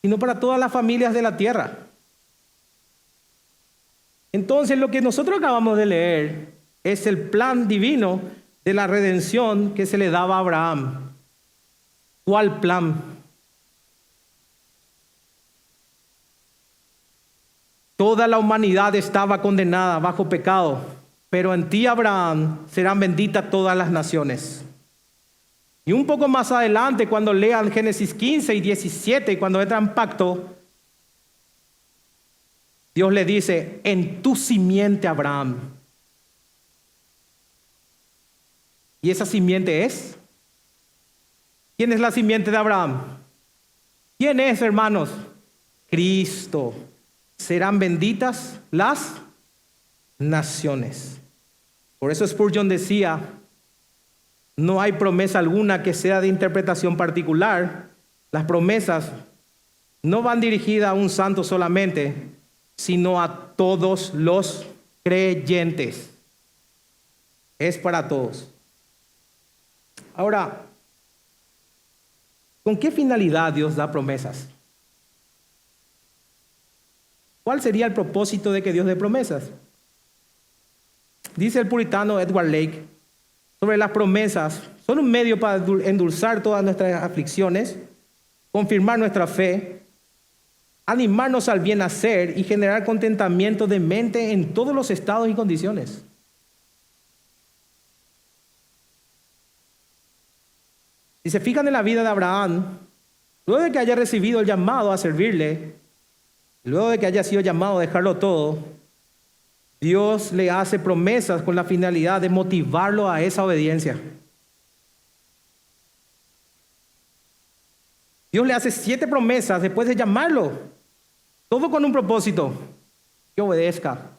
sino para todas las familias de la tierra. Entonces lo que nosotros acabamos de leer es el plan divino de la redención que se le daba a Abraham. ¿Cuál plan? Toda la humanidad estaba condenada bajo pecado, pero en ti, Abraham, serán benditas todas las naciones. Y un poco más adelante, cuando lean Génesis 15 y 17, cuando entran en pacto, Dios le dice, en tu simiente, Abraham, ¿Y esa simiente es? ¿Quién es la simiente de Abraham? ¿Quién es, hermanos? Cristo. Serán benditas las naciones. Por eso Spurgeon decía, no hay promesa alguna que sea de interpretación particular. Las promesas no van dirigidas a un santo solamente, sino a todos los creyentes. Es para todos. Ahora, ¿con qué finalidad Dios da promesas? ¿Cuál sería el propósito de que Dios dé promesas? Dice el puritano Edward Lake sobre las promesas, son un medio para endulzar todas nuestras aflicciones, confirmar nuestra fe, animarnos al bien hacer y generar contentamiento de mente en todos los estados y condiciones. Si se fijan en la vida de Abraham, luego de que haya recibido el llamado a servirle, luego de que haya sido llamado a dejarlo todo, Dios le hace promesas con la finalidad de motivarlo a esa obediencia. Dios le hace siete promesas después de llamarlo, todo con un propósito, que obedezca.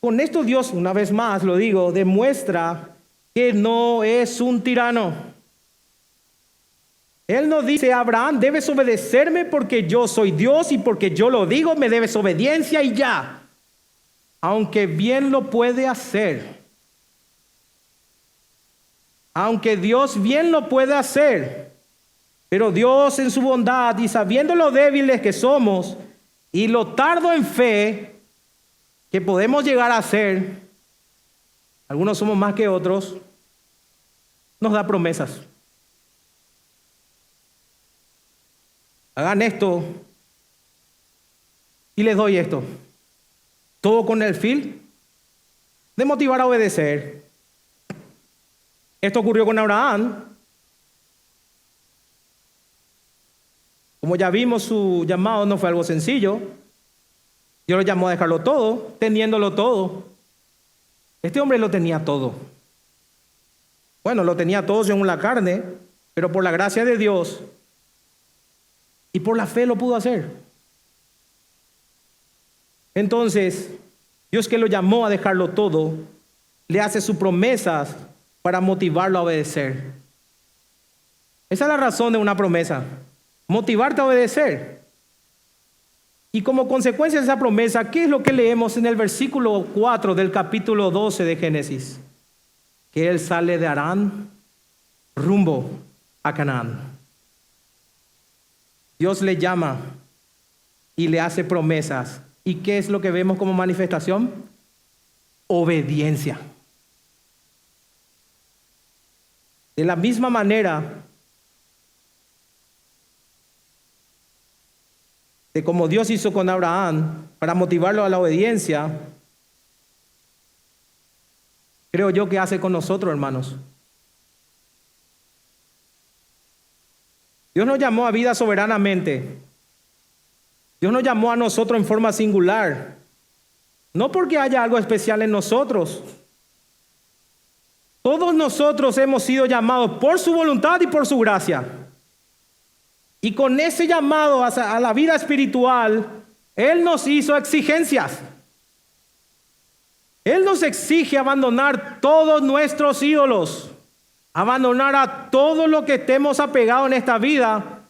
Con esto Dios, una vez más lo digo, demuestra que no es un tirano. Él no dice, Abraham, debes obedecerme porque yo soy Dios y porque yo lo digo, me debes obediencia y ya. Aunque bien lo puede hacer. Aunque Dios bien lo puede hacer. Pero Dios en su bondad y sabiendo lo débiles que somos y lo tardo en fe que podemos llegar a ser, algunos somos más que otros, nos da promesas. Hagan esto y les doy esto. Todo con el fin de motivar a obedecer. Esto ocurrió con Abraham. Como ya vimos, su llamado no fue algo sencillo. Dios lo llamó a dejarlo todo, teniéndolo todo. Este hombre lo tenía todo. Bueno, lo tenía todo según la carne, pero por la gracia de Dios y por la fe lo pudo hacer. Entonces, Dios que lo llamó a dejarlo todo, le hace sus promesas para motivarlo a obedecer. Esa es la razón de una promesa, motivarte a obedecer. Y como consecuencia de esa promesa, ¿qué es lo que leemos en el versículo 4 del capítulo 12 de Génesis? Que él sale de Arán rumbo a Canaán. Dios le llama y le hace promesas. ¿Y qué es lo que vemos como manifestación? Obediencia. De la misma manera de como Dios hizo con Abraham para motivarlo a la obediencia, creo yo que hace con nosotros, hermanos. Dios nos llamó a vida soberanamente. Dios nos llamó a nosotros en forma singular. No porque haya algo especial en nosotros. Todos nosotros hemos sido llamados por su voluntad y por su gracia. Y con ese llamado a la vida espiritual, Él nos hizo exigencias. Él nos exige abandonar todos nuestros ídolos, abandonar a todo lo que estemos apegados en esta vida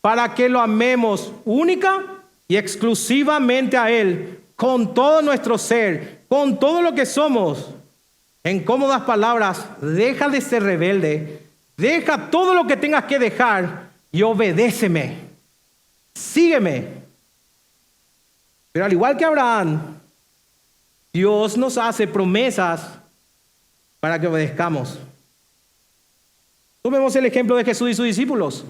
para que lo amemos única y exclusivamente a Él, con todo nuestro ser, con todo lo que somos. En cómodas palabras, deja de ser rebelde, deja todo lo que tengas que dejar y obedéceme, sígueme. Pero al igual que Abraham, Dios nos hace promesas para que obedezcamos. Tomemos el ejemplo de Jesús y sus discípulos.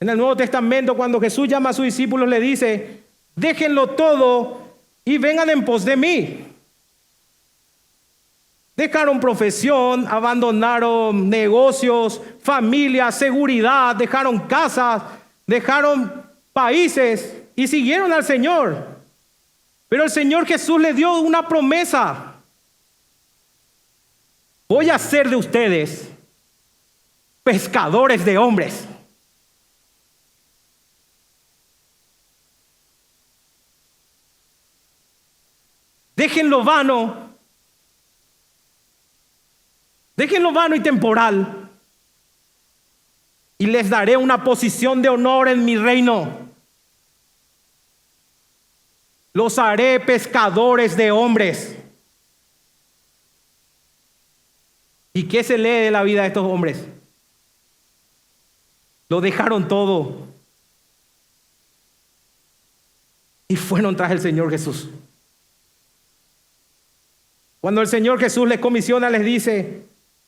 En el Nuevo Testamento, cuando Jesús llama a sus discípulos, le dice, déjenlo todo y vengan en pos de mí. Dejaron profesión, abandonaron negocios, familia, seguridad, dejaron casas, dejaron países y siguieron al Señor. Pero el Señor Jesús le dio una promesa. Voy a hacer de ustedes pescadores de hombres. Déjenlo vano Déjenlo vano y temporal. Y les daré una posición de honor en mi reino. Los haré pescadores de hombres. ¿Y qué se lee de la vida de estos hombres? Lo dejaron todo. Y fueron tras el Señor Jesús. Cuando el Señor Jesús les comisiona, les dice,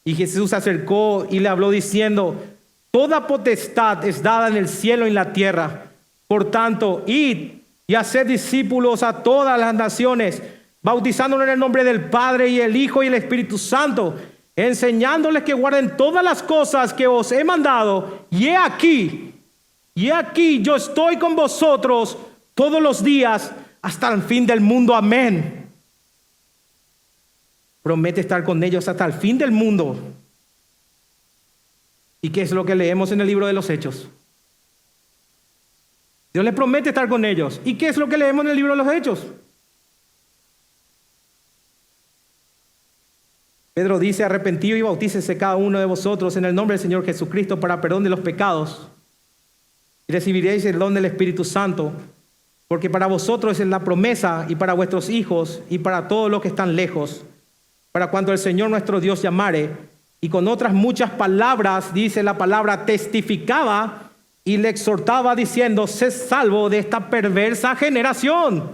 y Jesús se acercó y le habló diciendo, toda potestad es dada en el cielo y en la tierra. Por tanto, id y haced discípulos a todas las naciones, bautizándolos en el nombre del Padre y el Hijo y el Espíritu Santo, enseñándoles que guarden todas las cosas que os he mandado. Y he aquí, y he aquí yo estoy con vosotros todos los días hasta el fin del mundo. Amén promete estar con ellos hasta el fin del mundo. ¿Y qué es lo que leemos en el libro de los Hechos? Dios les promete estar con ellos. ¿Y qué es lo que leemos en el libro de los Hechos? Pedro dice, arrepentido y bautícese cada uno de vosotros en el nombre del Señor Jesucristo para perdón de los pecados. Y recibiréis el don del Espíritu Santo, porque para vosotros es la promesa y para vuestros hijos y para todos los que están lejos para cuando el Señor nuestro Dios llamare. Y con otras muchas palabras, dice la palabra, testificaba y le exhortaba diciendo, sé salvo de esta perversa generación.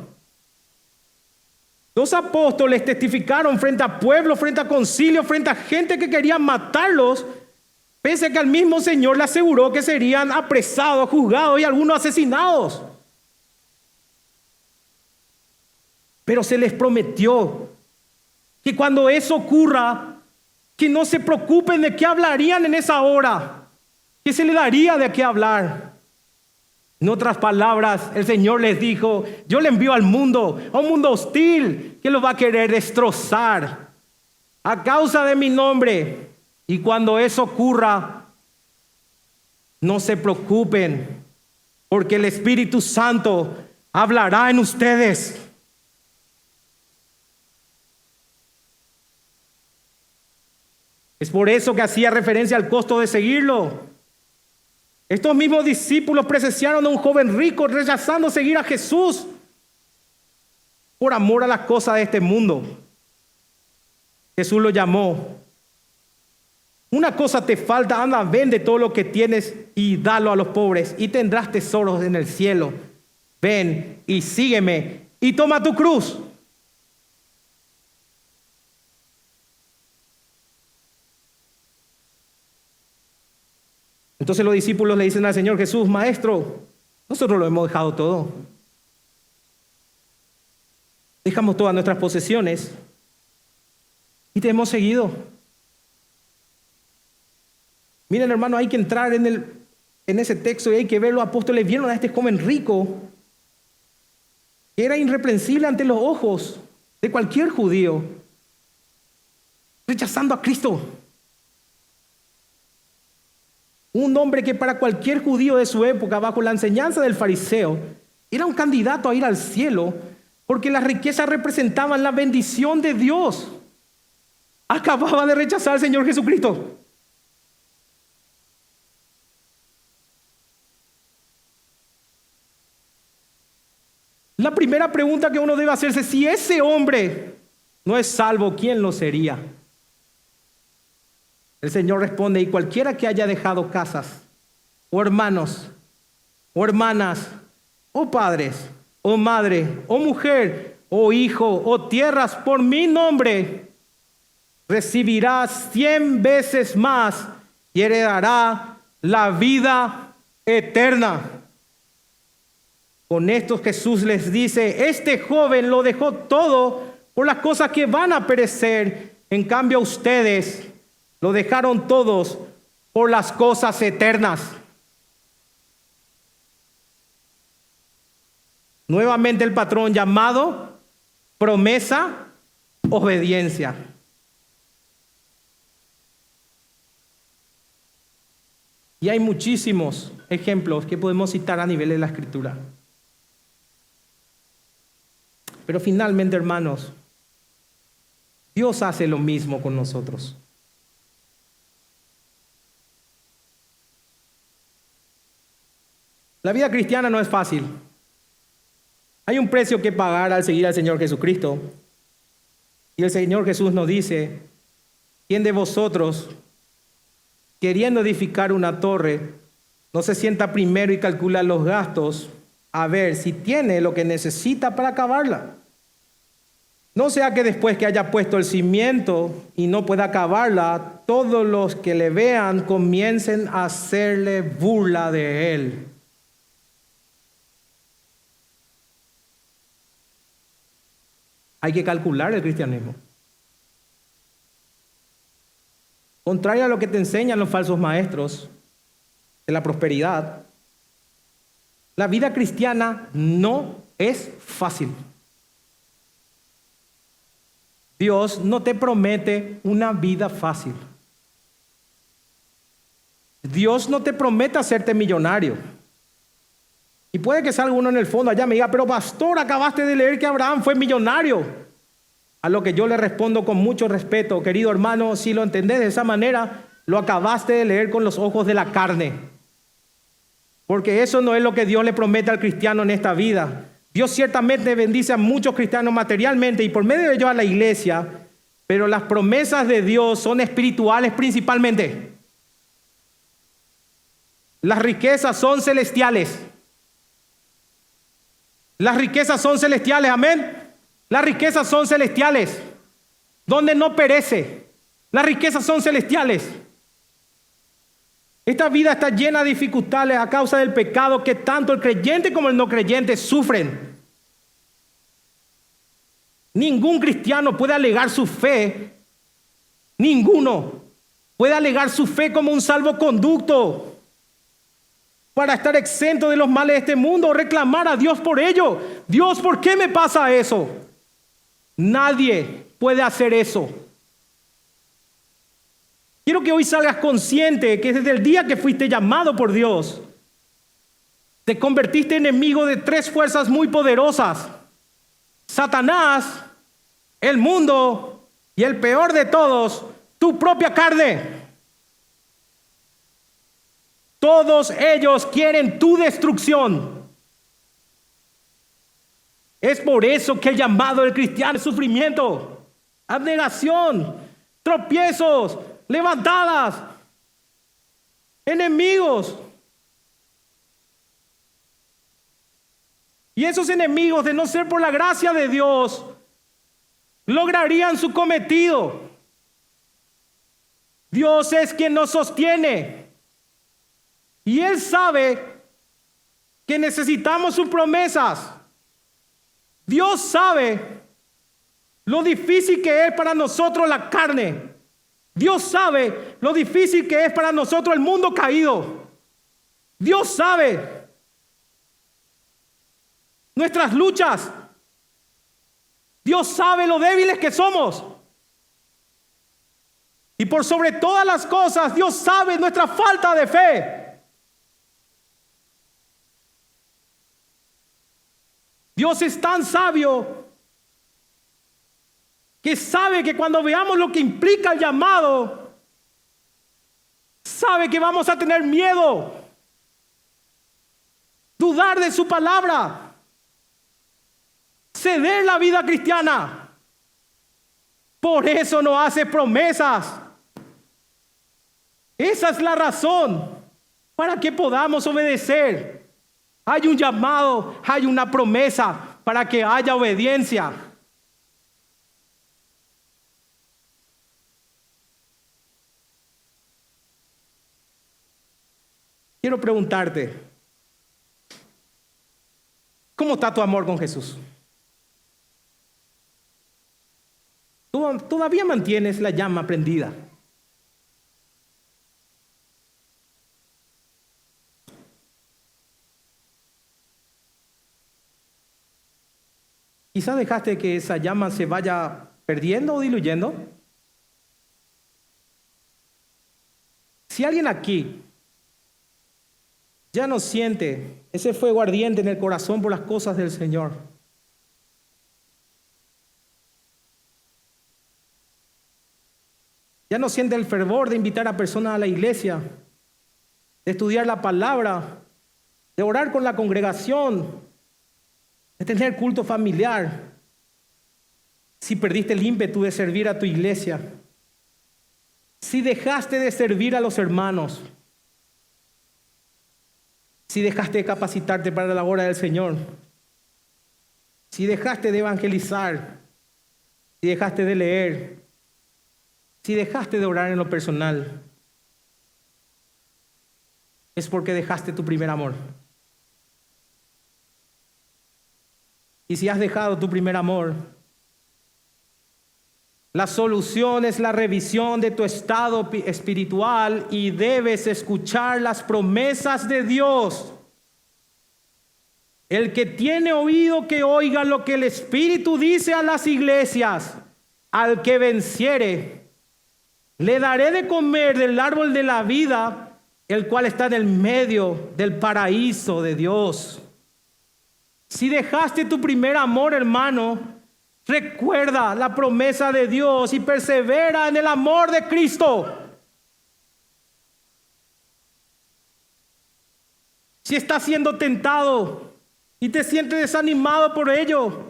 Los apóstoles testificaron frente a pueblo, frente a concilio, frente a gente que quería matarlos, pese a que al mismo Señor le aseguró que serían apresados, juzgados y algunos asesinados. Pero se les prometió que cuando eso ocurra, que no se preocupen de qué hablarían en esa hora, que se le daría de qué hablar. En otras palabras, el Señor les dijo, yo le envío al mundo, a un mundo hostil que lo va a querer destrozar a causa de mi nombre. Y cuando eso ocurra, no se preocupen, porque el Espíritu Santo hablará en ustedes. Es por eso que hacía referencia al costo de seguirlo. Estos mismos discípulos presenciaron a un joven rico rechazando seguir a Jesús por amor a las cosas de este mundo. Jesús lo llamó. Una cosa te falta, anda, vende todo lo que tienes y dalo a los pobres y tendrás tesoros en el cielo. Ven y sígueme y toma tu cruz. Entonces los discípulos le dicen al Señor Jesús, Maestro, nosotros lo hemos dejado todo. Dejamos todas nuestras posesiones y te hemos seguido. Miren hermano, hay que entrar en, el, en ese texto y hay que ver los apóstoles vieron a este joven rico que era irreprensible ante los ojos de cualquier judío, rechazando a Cristo. Un hombre que para cualquier judío de su época, bajo la enseñanza del fariseo, era un candidato a ir al cielo porque las riquezas representaban la bendición de Dios. Acababa de rechazar al Señor Jesucristo. La primera pregunta que uno debe hacerse, si ese hombre no es salvo, ¿quién lo sería? El Señor responde, y cualquiera que haya dejado casas, o hermanos, o hermanas, o padres, o madre, o mujer, o hijo, o tierras por mi nombre, recibirá cien veces más y heredará la vida eterna. Con esto Jesús les dice, este joven lo dejó todo por las cosas que van a perecer, en cambio ustedes lo dejaron todos por las cosas eternas. Nuevamente el patrón llamado, promesa, obediencia. Y hay muchísimos ejemplos que podemos citar a nivel de la escritura. Pero finalmente, hermanos, Dios hace lo mismo con nosotros. La vida cristiana no es fácil. Hay un precio que pagar al seguir al Señor Jesucristo. Y el Señor Jesús nos dice, ¿quién de vosotros, queriendo edificar una torre, no se sienta primero y calcula los gastos a ver si tiene lo que necesita para acabarla? No sea que después que haya puesto el cimiento y no pueda acabarla, todos los que le vean comiencen a hacerle burla de él. Hay que calcular el cristianismo. Contrario a lo que te enseñan los falsos maestros de la prosperidad, la vida cristiana no es fácil. Dios no te promete una vida fácil. Dios no te promete hacerte millonario. Y puede que salga uno en el fondo allá me diga, pero pastor, acabaste de leer que Abraham fue millonario. A lo que yo le respondo con mucho respeto, querido hermano, si lo entendés de esa manera, lo acabaste de leer con los ojos de la carne. Porque eso no es lo que Dios le promete al cristiano en esta vida. Dios ciertamente bendice a muchos cristianos materialmente y por medio de ello a la iglesia, pero las promesas de Dios son espirituales principalmente. Las riquezas son celestiales. Las riquezas son celestiales, amén. Las riquezas son celestiales, donde no perece. Las riquezas son celestiales. Esta vida está llena de dificultades a causa del pecado que tanto el creyente como el no creyente sufren. Ningún cristiano puede alegar su fe, ninguno puede alegar su fe como un salvoconducto para estar exento de los males de este mundo, reclamar a Dios por ello. Dios, ¿por qué me pasa eso? Nadie puede hacer eso. Quiero que hoy salgas consciente que desde el día que fuiste llamado por Dios, te convertiste en enemigo de tres fuerzas muy poderosas. Satanás, el mundo y el peor de todos, tu propia carne. Todos ellos quieren tu destrucción. Es por eso que el llamado del cristiano es sufrimiento, abnegación, tropiezos, levantadas, enemigos. Y esos enemigos, de no ser por la gracia de Dios, lograrían su cometido. Dios es quien nos sostiene. Y Él sabe que necesitamos sus promesas. Dios sabe lo difícil que es para nosotros la carne. Dios sabe lo difícil que es para nosotros el mundo caído. Dios sabe nuestras luchas. Dios sabe lo débiles que somos. Y por sobre todas las cosas, Dios sabe nuestra falta de fe. Dios es tan sabio que sabe que cuando veamos lo que implica el llamado, sabe que vamos a tener miedo, dudar de su palabra, ceder la vida cristiana. Por eso no hace promesas. Esa es la razón para que podamos obedecer. Hay un llamado, hay una promesa para que haya obediencia. Quiero preguntarte, ¿cómo está tu amor con Jesús? ¿Todavía mantienes la llama prendida? Quizá dejaste que esa llama se vaya perdiendo o diluyendo. Si alguien aquí ya no siente ese fuego ardiente en el corazón por las cosas del Señor, ya no siente el fervor de invitar a personas a la iglesia, de estudiar la palabra, de orar con la congregación, de tener culto familiar, si perdiste el ímpetu de servir a tu iglesia, si dejaste de servir a los hermanos, si dejaste de capacitarte para la obra del Señor, si dejaste de evangelizar, si dejaste de leer, si dejaste de orar en lo personal, es porque dejaste tu primer amor. Y si has dejado tu primer amor, la solución es la revisión de tu estado espiritual y debes escuchar las promesas de Dios. El que tiene oído que oiga lo que el Espíritu dice a las iglesias, al que venciere, le daré de comer del árbol de la vida, el cual está en el medio del paraíso de Dios. Si dejaste tu primer amor, hermano, recuerda la promesa de Dios y persevera en el amor de Cristo. Si estás siendo tentado y te sientes desanimado por ello,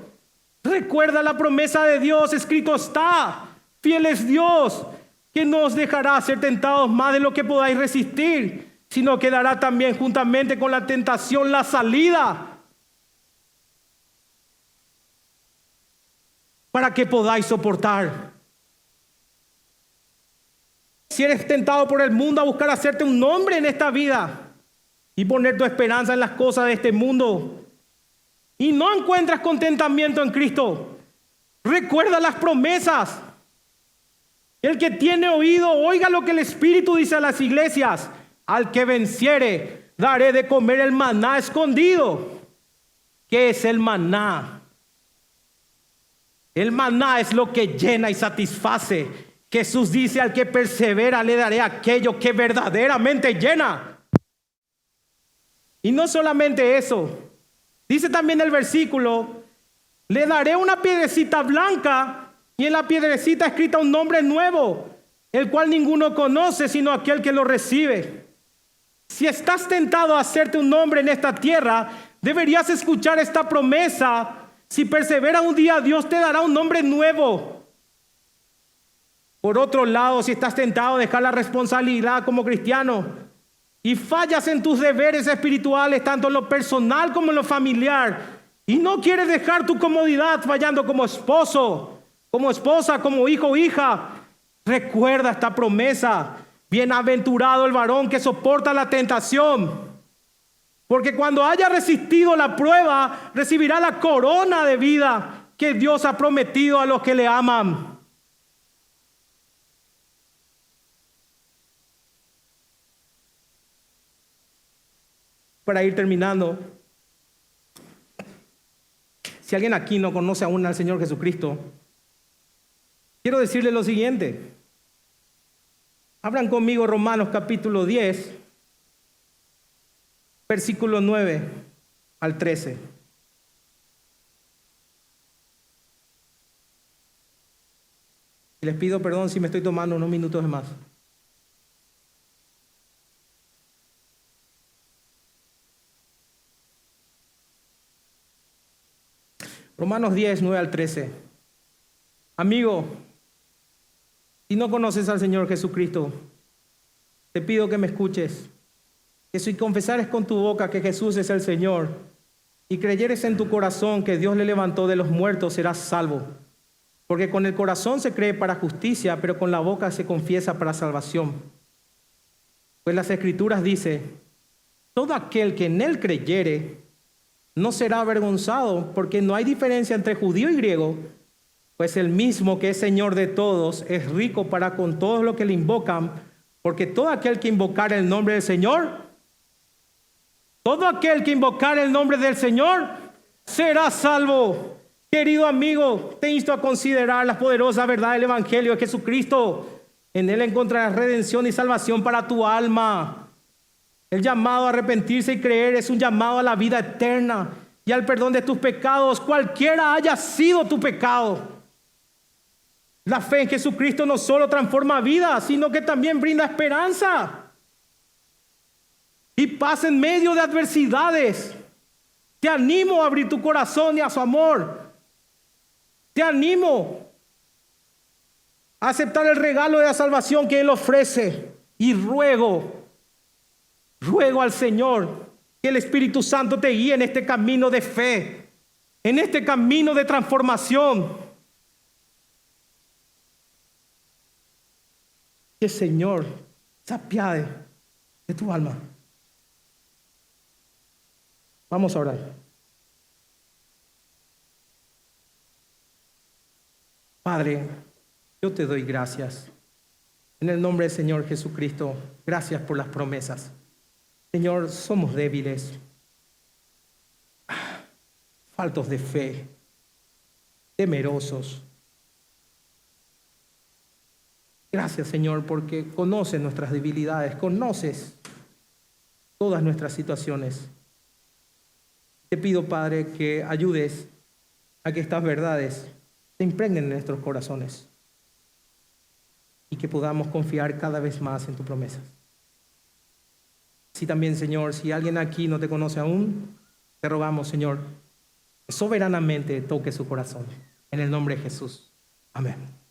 recuerda la promesa de Dios, escrito está, fiel es Dios, que no os dejará ser tentados más de lo que podáis resistir, sino que dará también juntamente con la tentación la salida para que podáis soportar. Si eres tentado por el mundo a buscar hacerte un nombre en esta vida y poner tu esperanza en las cosas de este mundo y no encuentras contentamiento en Cristo, recuerda las promesas. El que tiene oído, oiga lo que el Espíritu dice a las iglesias. Al que venciere, daré de comer el maná escondido. ¿Qué es el maná? El maná es lo que llena y satisface. Jesús dice, al que persevera le daré aquello que verdaderamente llena. Y no solamente eso, dice también el versículo, le daré una piedrecita blanca y en la piedrecita escrita un nombre nuevo, el cual ninguno conoce sino aquel que lo recibe. Si estás tentado a hacerte un nombre en esta tierra, deberías escuchar esta promesa. Si persevera un día, Dios te dará un nombre nuevo. Por otro lado, si estás tentado a dejar la responsabilidad como cristiano y fallas en tus deberes espirituales, tanto en lo personal como en lo familiar, y no quieres dejar tu comodidad fallando como esposo, como esposa, como hijo o hija, recuerda esta promesa. Bienaventurado el varón que soporta la tentación. Porque cuando haya resistido la prueba, recibirá la corona de vida que Dios ha prometido a los que le aman. Para ir terminando, si alguien aquí no conoce aún al Señor Jesucristo, quiero decirle lo siguiente. Abran conmigo Romanos capítulo 10, versículo 9 al 13. Les pido perdón si me estoy tomando unos minutos más. Romanos 10, 9 al 13. Amigo, si no conoces al Señor Jesucristo, te pido que me escuches. Que si confesares con tu boca que Jesús es el Señor y creyeres en tu corazón que Dios le levantó de los muertos, serás salvo. Porque con el corazón se cree para justicia, pero con la boca se confiesa para salvación. Pues las escrituras dice, todo aquel que en él creyere no será avergonzado, porque no hay diferencia entre judío y griego, pues el mismo que es Señor de todos es rico para con todos los que le invocan, porque todo aquel que invocar el nombre del Señor, todo aquel que invocar el nombre del Señor, será salvo. Querido amigo, te insto a considerar la poderosa verdad del Evangelio de Jesucristo. En él encontrarás redención y salvación para tu alma. El llamado a arrepentirse y creer es un llamado a la vida eterna y al perdón de tus pecados, cualquiera haya sido tu pecado. La fe en Jesucristo no solo transforma vidas, sino que también brinda esperanza. Y paz en medio de adversidades. Te animo a abrir tu corazón y a su amor. Te animo a aceptar el regalo de la salvación que Él ofrece. Y ruego Ruego al Señor que el Espíritu Santo te guíe en este camino de fe, en este camino de transformación. Que el Señor se apiade de tu alma. Vamos a orar. Padre, yo te doy gracias. En el nombre del Señor Jesucristo, gracias por las promesas. Señor, somos débiles, faltos de fe, temerosos. Gracias, Señor, porque conoces nuestras debilidades, conoces todas nuestras situaciones. Te pido, Padre, que ayudes a que estas verdades se impregnen en nuestros corazones y que podamos confiar cada vez más en tu promesa. Sí también, Señor, si alguien aquí no te conoce aún, te rogamos, Señor, soberanamente toque su corazón. En el nombre de Jesús. Amén.